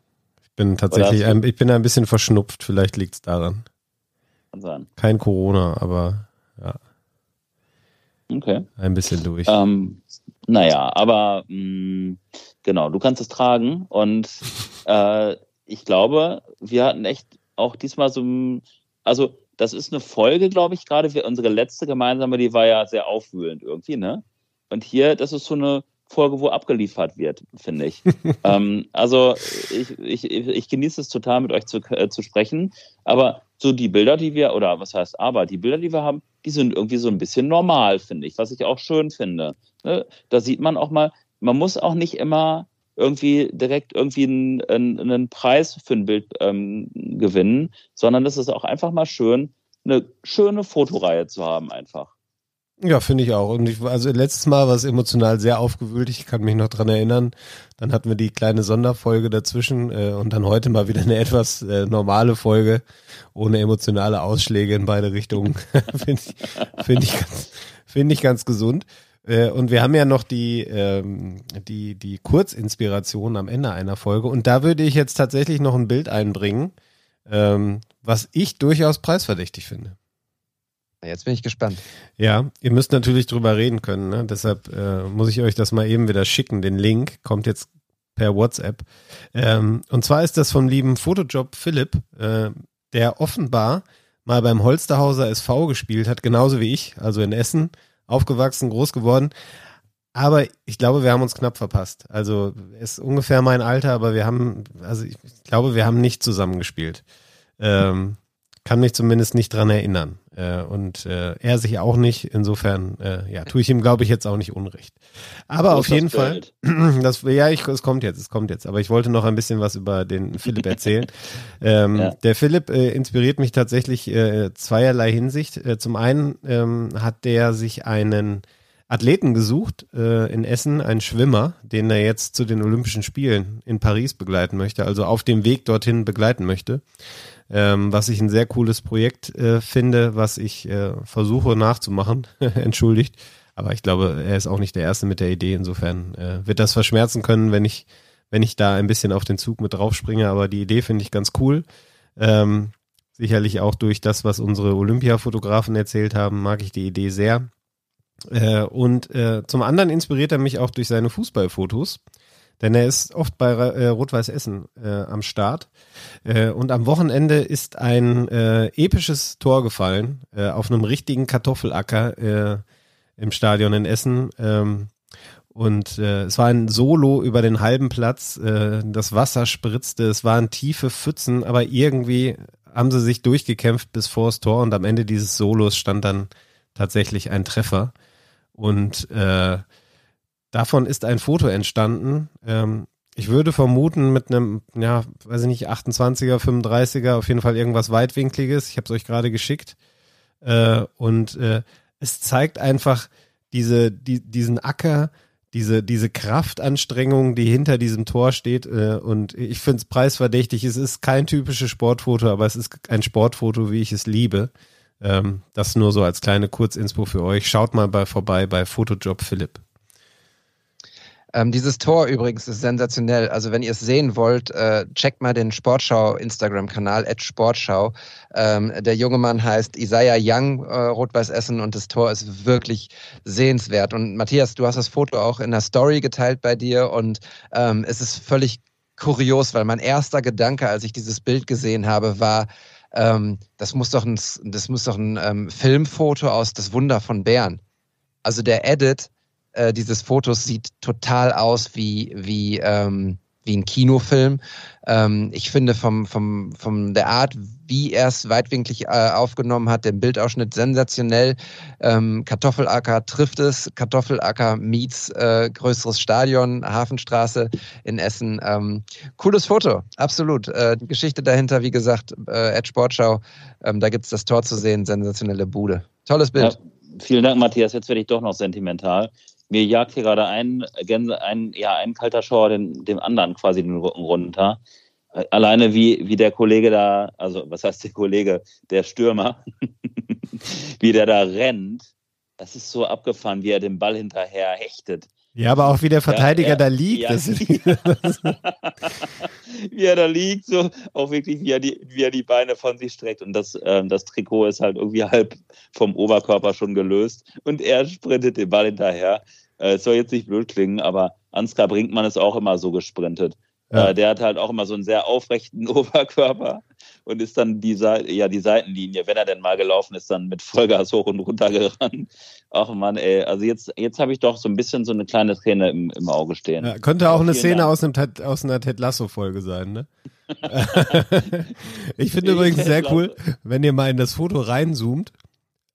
C: Ich bin tatsächlich, ein, ich bin ein bisschen verschnupft, vielleicht liegt es daran.
A: Kann sein.
C: Kein Corona, aber ja.
A: Okay.
C: Ein bisschen durch.
A: Ähm, naja, aber mh, mm, genau, du kannst es tragen und (laughs) äh, ich glaube, wir hatten echt auch diesmal so, also das ist eine Folge, glaube ich, gerade unsere letzte gemeinsame, die war ja sehr aufwühlend irgendwie, ne? Und hier, das ist so eine Folge, wo abgeliefert wird, finde ich. (laughs) ähm, also ich, ich, ich genieße es total, mit euch zu, äh, zu sprechen. Aber so die Bilder, die wir, oder was heißt aber, die Bilder, die wir haben, die sind irgendwie so ein bisschen normal, finde ich, was ich auch schön finde. Ne? Da sieht man auch mal, man muss auch nicht immer irgendwie direkt irgendwie einen, einen Preis für ein Bild ähm, gewinnen, sondern es ist auch einfach mal schön, eine schöne Fotoreihe zu haben einfach.
C: Ja, finde ich auch. Und ich, also letztes Mal war es emotional sehr aufgewühlt. Ich kann mich noch dran erinnern. Dann hatten wir die kleine Sonderfolge dazwischen äh, und dann heute mal wieder eine etwas äh, normale Folge ohne emotionale Ausschläge in beide Richtungen. (laughs) finde ich, find ich, ganz, find ich ganz gesund. Äh, und wir haben ja noch die, ähm, die, die Kurzinspiration am Ende einer Folge. Und da würde ich jetzt tatsächlich noch ein Bild einbringen, ähm, was ich durchaus preisverdächtig finde.
B: Jetzt bin ich gespannt.
C: Ja, ihr müsst natürlich drüber reden können. Ne? Deshalb äh, muss ich euch das mal eben wieder schicken. Den Link kommt jetzt per WhatsApp. Ähm, und zwar ist das vom lieben Fotojob Philipp, äh, der offenbar mal beim Holsterhauser SV gespielt hat, genauso wie ich, also in Essen, aufgewachsen, groß geworden. Aber ich glaube, wir haben uns knapp verpasst. Also ist ungefähr mein Alter, aber wir haben, also ich glaube, wir haben nicht zusammengespielt. Ähm, kann mich zumindest nicht dran erinnern. Äh, und äh, er sich auch nicht. Insofern, äh, ja, tue ich ihm, glaube ich, jetzt auch nicht Unrecht. Aber auf jeden Fall, (clears throat) das, ja, ich, es kommt jetzt, es kommt jetzt. Aber ich wollte noch ein bisschen was über den Philipp erzählen. (laughs) ähm, ja. Der Philipp äh, inspiriert mich tatsächlich äh, zweierlei Hinsicht. Äh, zum einen ähm, hat der sich einen Athleten gesucht äh, in Essen, einen Schwimmer, den er jetzt zu den Olympischen Spielen in Paris begleiten möchte, also auf dem Weg dorthin begleiten möchte ähm, was ich ein sehr cooles Projekt äh, finde, was ich äh, versuche nachzumachen. (laughs) Entschuldigt. Aber ich glaube, er ist auch nicht der Erste mit der Idee. Insofern äh, wird das verschmerzen können, wenn ich, wenn ich da ein bisschen auf den Zug mit draufspringe. Aber die Idee finde ich ganz cool. Ähm, sicherlich auch durch das, was unsere Olympia-Fotografen erzählt haben, mag ich die Idee sehr. Äh, und äh, zum anderen inspiriert er mich auch durch seine Fußballfotos. Denn er ist oft bei äh, Rot-Weiß Essen äh, am Start. Äh, und am Wochenende ist ein äh, episches Tor gefallen äh, auf einem richtigen Kartoffelacker äh, im Stadion in Essen. Ähm, und es war ein Solo über den halben Platz. Das Wasser spritzte, es waren tiefe Pfützen, aber irgendwie haben sie sich durchgekämpft bis vor das Tor und am Ende dieses Solos stand dann tatsächlich ein Treffer. Und äh, Davon ist ein Foto entstanden. Ähm, ich würde vermuten mit einem, ja, weiß ich nicht, 28er, 35er, auf jeden Fall irgendwas weitwinkliges. Ich habe es euch gerade geschickt. Äh, und äh, es zeigt einfach diese, die, diesen Acker, diese, diese Kraftanstrengung, die hinter diesem Tor steht. Äh, und ich finde es preisverdächtig. Es ist kein typisches Sportfoto, aber es ist ein Sportfoto, wie ich es liebe. Ähm, das nur so als kleine Kurzinspo für euch. Schaut mal bei vorbei bei Photojob Philipp.
B: Ähm, dieses Tor übrigens ist sensationell. Also wenn ihr es sehen wollt, äh, checkt mal den Sportschau Instagram-Kanal, Sportschau. Ähm, der junge Mann heißt Isaiah Young, äh, Rot-Weiß Essen und das Tor ist wirklich sehenswert. Und Matthias, du hast das Foto auch in der Story geteilt bei dir und ähm, es ist völlig kurios, weil mein erster Gedanke, als ich dieses Bild gesehen habe, war, ähm, das muss doch ein, das muss doch ein ähm, Filmfoto aus Das Wunder von Bern. Also der Edit äh, dieses Fotos sieht total aus wie, wie, ähm, wie ein Kinofilm. Ähm, ich finde vom, vom, von der Art, wie er es weitwinklig äh, aufgenommen hat, den Bildausschnitt sensationell. Ähm, Kartoffelacker trifft es. Kartoffelacker meets äh, größeres Stadion, Hafenstraße in Essen. Ähm, cooles Foto, absolut. Äh, die Geschichte dahinter, wie gesagt, äh, Ed Sportschau, ähm, da gibt es das Tor zu sehen, sensationelle Bude. Tolles Bild. Ja,
A: vielen Dank, Matthias. Jetzt werde ich doch noch sentimental mir jagt hier gerade ein, ein, ja, ein kalter Schauer den, dem anderen quasi den Rücken runter. Alleine wie, wie der Kollege da, also was heißt der Kollege, der Stürmer, (laughs) wie der da rennt, das ist so abgefahren, wie er den Ball hinterher hechtet.
C: Ja, aber auch wie der Verteidiger ja, er, da liegt. Ja, (laughs)
A: wie er da liegt, so auch wirklich, wie er die, wie er die Beine von sich streckt. Und das, ähm, das Trikot ist halt irgendwie (laughs) halb vom Oberkörper schon gelöst. Und er sprintet den Ball hinterher. Äh, es soll jetzt nicht blöd klingen, aber Ansgar Brinkmann ist auch immer so gesprintet. Ja. Äh, der hat halt auch immer so einen sehr aufrechten (laughs) Oberkörper und ist dann die, ja, die Seitenlinie, wenn er denn mal gelaufen ist, dann mit Vollgas hoch und runter (laughs) gerannt. Ach man, ey, also jetzt, jetzt habe ich doch so ein bisschen so eine kleine Szene im, im Auge stehen. Ja,
C: könnte auch eine Szene aus, einem, aus einer Ted Lasso-Folge sein, ne? (laughs) ich finde übrigens sehr cool, wenn ihr mal in das Foto reinzoomt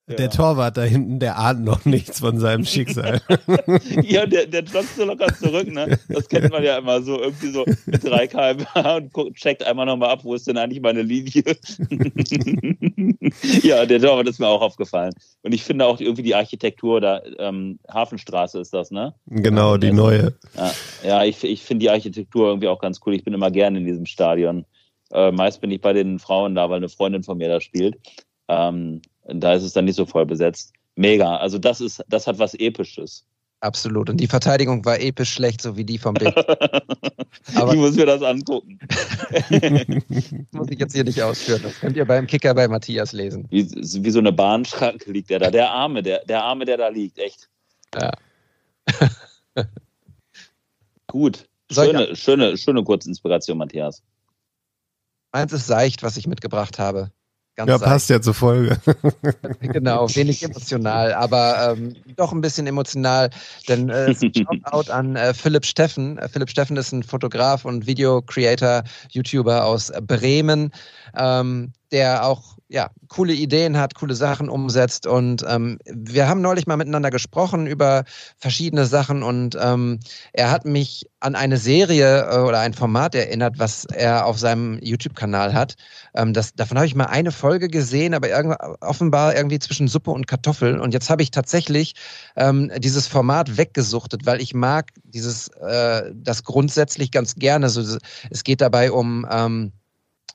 C: ja. Der Torwart da hinten, der ahnt noch nichts von seinem Schicksal. (laughs)
A: ja, der, der joggt so locker zurück, ne? Das kennt man ja immer so, irgendwie so mit 3 km/h und guckt, checkt einmal nochmal ab, wo ist denn eigentlich meine Linie? (laughs) ja, der Torwart ist mir auch aufgefallen. Und ich finde auch irgendwie die Architektur da, ähm, Hafenstraße ist das, ne?
C: Genau, die neue.
A: Ja, ja ich, ich finde die Architektur irgendwie auch ganz cool. Ich bin immer gerne in diesem Stadion. Äh, meist bin ich bei den Frauen da, weil eine Freundin von mir da spielt. Ähm, da ist es dann nicht so voll besetzt. Mega. Also das ist, das hat was Episches.
B: Absolut. Und die Verteidigung war episch schlecht, so wie die vom Bild. (laughs)
A: Aber ich muss mir das angucken. (laughs)
B: muss ich jetzt hier nicht ausführen. Das könnt ihr beim Kicker bei Matthias lesen.
A: Wie, wie so eine Bahnschranke liegt der da. Der Arme, der, der Arme, der da liegt, echt.
B: Ja. (laughs)
A: Gut. Schöne, schöne, schöne Kurzinspiration, Matthias.
B: Meins ist seicht, was ich mitgebracht habe.
C: Ganz ja, passt ja zur Folge. (laughs)
B: genau, wenig emotional, aber ähm, doch ein bisschen emotional, denn äh, (laughs) Shoutout an äh, Philipp Steffen. Äh, Philipp Steffen ist ein Fotograf und Video-Creator, YouTuber aus Bremen, ähm, der auch ja, coole Ideen hat, coole Sachen umsetzt. Und ähm, wir haben neulich mal miteinander gesprochen über verschiedene Sachen und ähm, er hat mich an eine Serie äh, oder ein Format erinnert, was er auf seinem YouTube-Kanal hat. Ähm, das, davon habe ich mal eine Folge gesehen, aber irgend, offenbar irgendwie zwischen Suppe und Kartoffeln. Und jetzt habe ich tatsächlich ähm, dieses Format weggesuchtet, weil ich mag dieses, äh, das grundsätzlich ganz gerne. So, es geht dabei um ähm,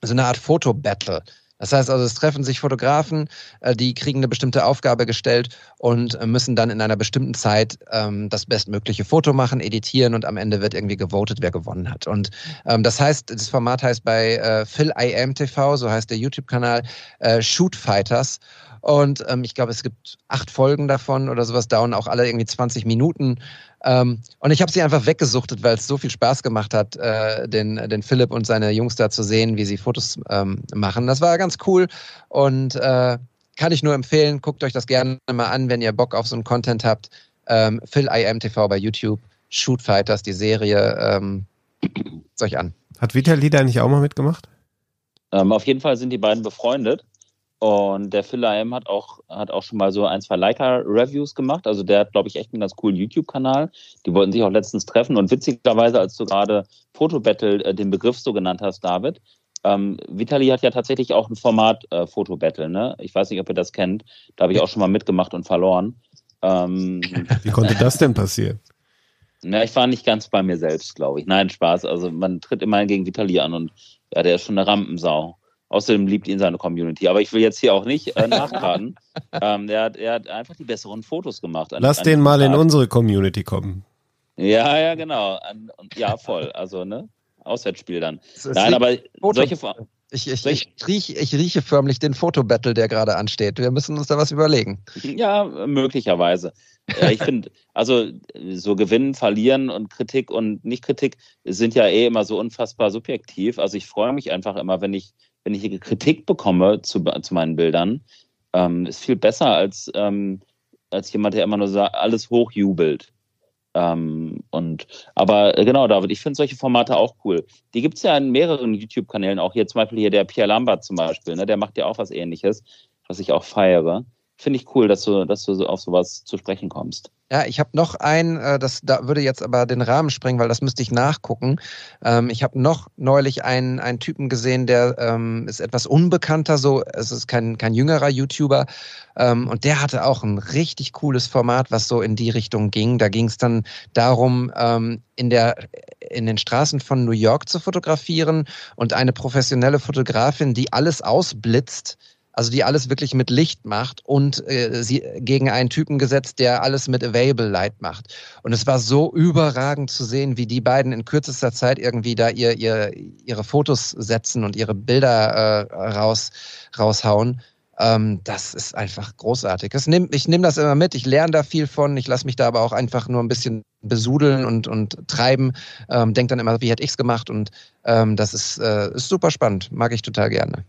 B: so eine Art Foto-Battle. Das heißt also, es treffen sich Fotografen, äh, die kriegen eine bestimmte Aufgabe gestellt und äh, müssen dann in einer bestimmten Zeit ähm, das bestmögliche Foto machen, editieren und am Ende wird irgendwie gewotet, wer gewonnen hat. Und ähm, das heißt, das Format heißt bei äh, Phil IM TV, so heißt der YouTube-Kanal, äh, Shoot Fighters. Und ähm, ich glaube, es gibt acht Folgen davon oder sowas, dauern auch alle irgendwie 20 Minuten. Ähm, und ich habe sie einfach weggesuchtet, weil es so viel Spaß gemacht hat, äh, den, den Philipp und seine Jungs da zu sehen, wie sie Fotos ähm, machen. Das war ganz cool und äh, kann ich nur empfehlen. Guckt euch das gerne mal an, wenn ihr Bock auf so einen Content habt. Ähm, Phil IMTV bei YouTube, Shoot Fighters, die Serie. Ähm, euch an.
C: Hat Vitali da nicht auch mal mitgemacht?
A: Ähm, auf jeden Fall sind die beiden befreundet. Und der Phil AM hat auch, hat auch schon mal so ein, zwei Leica-Reviews gemacht. Also der hat, glaube ich, echt einen ganz coolen YouTube-Kanal. Die wollten sich auch letztens treffen. Und witzigerweise, als du gerade Fotobattle äh, den Begriff so genannt hast, David, ähm, Vitali hat ja tatsächlich auch ein Format äh, Fotobattle, ne? Ich weiß nicht, ob ihr das kennt. Da habe ich auch schon mal mitgemacht und verloren. Ähm, (laughs)
C: Wie konnte das denn passieren?
A: Na, ich war nicht ganz bei mir selbst, glaube ich. Nein, Spaß. Also man tritt immer gegen Vitali an und ja, der ist schon eine Rampensau. Außerdem liebt ihn seine Community. Aber ich will jetzt hier auch nicht äh, (laughs) nachtragen. ähm, er, hat, er hat einfach die besseren Fotos gemacht.
C: An, Lass an den mal Tag. in unsere Community kommen.
A: Ja, ja, genau. An, ja, voll. Also, ne? Auswärtsspiel dann. Nein, aber Foto. solche.
B: Ich, ich, ich, rieche, ich rieche förmlich den Fotobattle, der gerade ansteht. Wir müssen uns da was überlegen.
A: Ja, möglicherweise. Ja, ich finde, (laughs) also so Gewinnen, Verlieren und Kritik und Nicht-Kritik sind ja eh immer so unfassbar subjektiv. Also ich freue mich einfach immer, wenn ich wenn ich Kritik bekomme zu, zu meinen Bildern, ähm, ist viel besser als, ähm, als jemand, der immer nur sagt, alles hochjubelt. Ähm, und aber äh, genau, David, ich finde solche Formate auch cool. Die gibt es ja in mehreren YouTube-Kanälen, auch hier zum Beispiel hier der Pierre Lambert zum Beispiel, ne, der macht ja auch was ähnliches, was ich auch feiere finde ich cool, dass du, dass du auf sowas zu sprechen kommst.
B: Ja, ich habe noch einen, äh, das da würde jetzt aber den Rahmen sprengen, weil das müsste ich nachgucken. Ähm, ich habe noch neulich einen, einen Typen gesehen, der ähm, ist etwas unbekannter, so es ist kein, kein jüngerer YouTuber. Ähm, und der hatte auch ein richtig cooles Format, was so in die Richtung ging. Da ging es dann darum, in, der, in den Straßen von New York zu fotografieren und eine professionelle Fotografin, die alles ausblitzt also die alles wirklich mit Licht macht und äh, sie gegen einen Typen gesetzt, der alles mit Available Light macht. Und es war so überragend zu sehen, wie die beiden in kürzester Zeit irgendwie da ihr, ihr, ihre Fotos setzen und ihre Bilder äh, raus, raushauen. Ähm, das ist einfach großartig. Das nehm, ich nehme das immer mit, ich lerne da viel von, ich lasse mich da aber auch einfach nur ein bisschen besudeln und, und treiben. Ähm, Denke dann immer, wie hätte ich es gemacht? Und ähm, das ist, äh, ist super spannend, mag ich total gerne.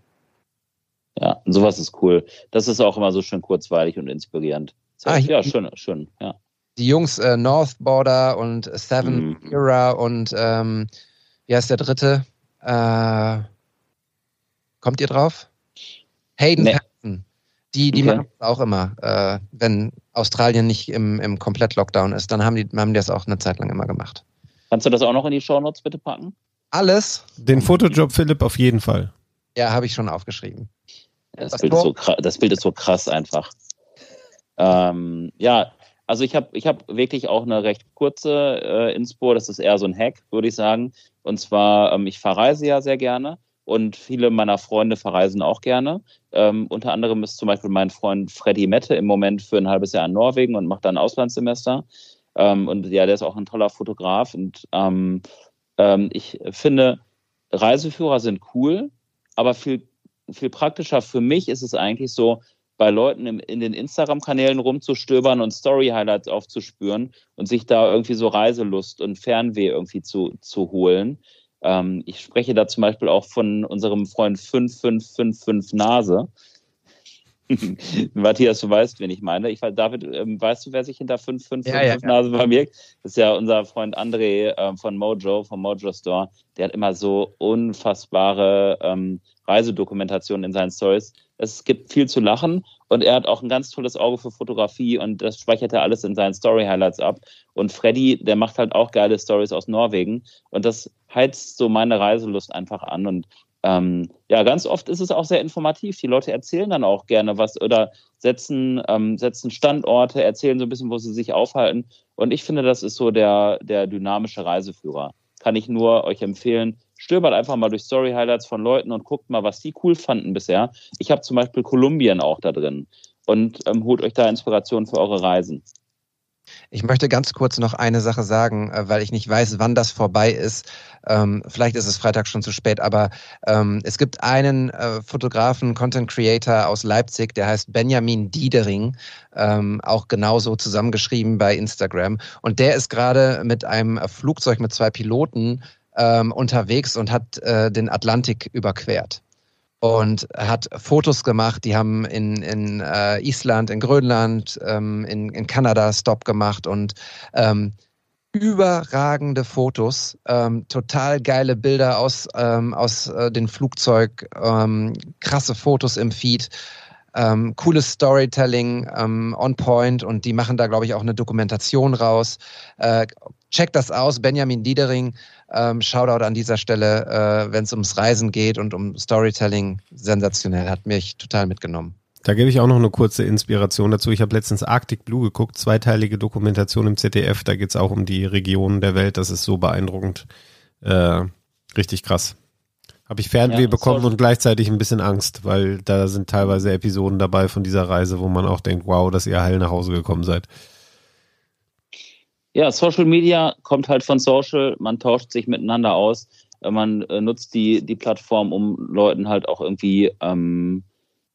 A: Ja, sowas ist cool. Das ist auch immer so schön kurzweilig und inspirierend. Ah, ja, schön, schön, ja.
B: Die Jungs äh, North Border und Seven mhm. Era und ähm, wie heißt der dritte? Äh, kommt ihr drauf? Hayden nee. Patton. Die, die okay. machen das auch immer, äh, wenn Australien nicht im, im Komplett-Lockdown ist, dann haben die, haben die das auch eine Zeit lang immer gemacht.
A: Kannst du das auch noch in die Shownotes bitte packen?
B: Alles?
C: Den Fotojob Philipp auf jeden Fall.
B: Ja, habe ich schon aufgeschrieben.
A: Das, Bild ist, so krass, das Bild ist so krass einfach. Ähm, ja, also ich habe ich hab wirklich auch eine recht kurze äh, Inspo, das ist eher so ein Hack, würde ich sagen. Und zwar, ähm, ich verreise ja sehr gerne und viele meiner Freunde verreisen auch gerne. Ähm, unter anderem ist zum Beispiel mein Freund Freddy Mette im Moment für ein halbes Jahr in Norwegen und macht dann ein Auslandssemester. Ähm, und ja, der ist auch ein toller Fotograf. Und ähm, ähm, ich finde, Reiseführer sind cool, aber viel, viel praktischer für mich ist es eigentlich so, bei Leuten im, in den Instagram-Kanälen rumzustöbern und Story-Highlights aufzuspüren und sich da irgendwie so Reiselust und Fernweh irgendwie zu, zu holen. Ähm, ich spreche da zum Beispiel auch von unserem Freund 5555 Nase. (laughs) Matthias, du weißt, wen ich meine. Ich, David, ähm, weißt du, wer sich hinter 555 ja, ja, Nase verbirgt? Das ist ja unser Freund André ähm, von Mojo, vom Mojo Store. Der hat immer so unfassbare ähm, Reisedokumentationen in seinen Stories. Es gibt viel zu lachen und er hat auch ein ganz tolles Auge für Fotografie und das speichert er alles in seinen Story-Highlights ab. Und Freddy, der macht halt auch geile Stories aus Norwegen und das heizt so meine Reiselust einfach an und ähm, ja, ganz oft ist es auch sehr informativ. Die Leute erzählen dann auch gerne was oder setzen, ähm, setzen Standorte, erzählen so ein bisschen, wo sie sich aufhalten. Und ich finde, das ist so der, der dynamische Reiseführer. Kann ich nur euch empfehlen. Stöbert einfach mal durch Story-Highlights von Leuten und guckt mal, was die cool fanden bisher. Ich habe zum Beispiel Kolumbien auch da drin. Und ähm, holt euch da Inspiration für eure Reisen.
B: Ich möchte ganz kurz noch eine Sache sagen, äh, weil ich nicht weiß, wann das vorbei ist. Ähm, vielleicht ist es Freitag schon zu spät, aber ähm, es gibt einen äh, Fotografen, Content Creator aus Leipzig, der heißt Benjamin Diedering, ähm, auch genauso zusammengeschrieben bei Instagram. Und der ist gerade mit einem Flugzeug mit zwei Piloten ähm, unterwegs und hat äh, den Atlantik überquert und hat Fotos gemacht. Die haben in, in äh, Island, in Grönland, ähm, in, in Kanada Stop gemacht und ähm, überragende Fotos, ähm, total geile Bilder aus, ähm, aus äh, den Flugzeug, ähm, krasse Fotos im Feed. Ähm, cooles Storytelling on point und die machen da, glaube ich, auch eine Dokumentation raus. Äh, checkt das aus, Benjamin Diedering. Ähm, Shoutout an dieser Stelle, äh, wenn es ums Reisen geht und um Storytelling. Sensationell, hat mich total mitgenommen.
C: Da gebe ich auch noch eine kurze Inspiration dazu. Ich habe letztens Arctic Blue geguckt, zweiteilige Dokumentation im ZDF. Da geht es auch um die Regionen der Welt. Das ist so beeindruckend. Äh, richtig krass. Habe ich Fernweh ja, bekommen und gleichzeitig ein bisschen Angst, weil da sind teilweise Episoden dabei von dieser Reise, wo man auch denkt, wow, dass ihr heil nach Hause gekommen seid.
A: Ja, Social Media kommt halt von Social, man tauscht sich miteinander aus, äh, man äh, nutzt die, die Plattform, um Leuten halt auch irgendwie, ähm,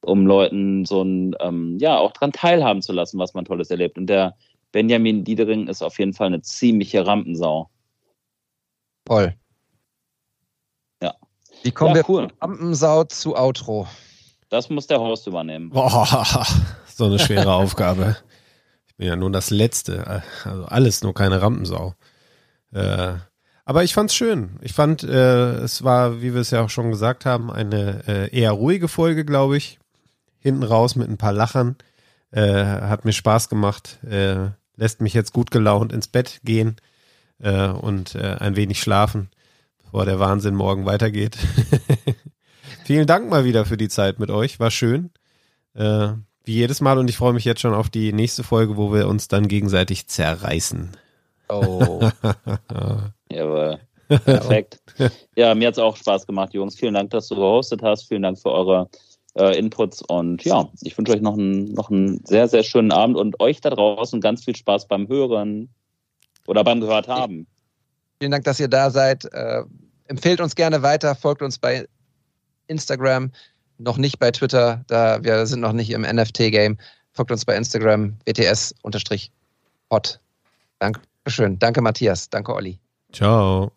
A: um Leuten so ein, ähm, ja, auch dran teilhaben zu lassen, was man Tolles erlebt. Und der Benjamin Diedering ist auf jeden Fall eine ziemliche Rampensau.
B: Voll.
A: Ja.
B: Wie kommen ja, wir cool. von Rampensau zu Outro?
A: Das muss der Host übernehmen.
C: Boah, (laughs) so eine schwere (laughs) Aufgabe. Ich bin ja nur das Letzte. Also alles, nur keine Rampensau. Äh, aber ich fand's schön. Ich fand, äh, es war, wie wir es ja auch schon gesagt haben, eine äh, eher ruhige Folge, glaube ich. Hinten raus mit ein paar Lachern. Äh, hat mir Spaß gemacht. Äh, lässt mich jetzt gut gelaunt ins Bett gehen äh, und ein wenig schlafen, bevor der Wahnsinn morgen weitergeht. (laughs) Vielen Dank mal wieder für die Zeit mit euch. War schön. Wie jedes Mal und ich freue mich jetzt schon auf die nächste Folge, wo wir uns dann gegenseitig zerreißen.
A: Oh. (laughs) Jawohl. Perfekt. Ja, mir hat es auch Spaß gemacht, Jungs. Vielen Dank, dass du gehostet hast. Vielen Dank für eure äh, Inputs und ja, ich wünsche euch noch einen, noch einen sehr, sehr schönen Abend und euch da draußen ganz viel Spaß beim Hören oder beim Gehört haben.
B: Vielen Dank, dass ihr da seid. Äh, empfehlt uns gerne weiter, folgt uns bei Instagram, noch nicht bei Twitter, da wir sind noch nicht im NFT-Game. Folgt uns bei Instagram, bts-hot. Dankeschön. Danke, Matthias. Danke, Olli.
C: Ciao.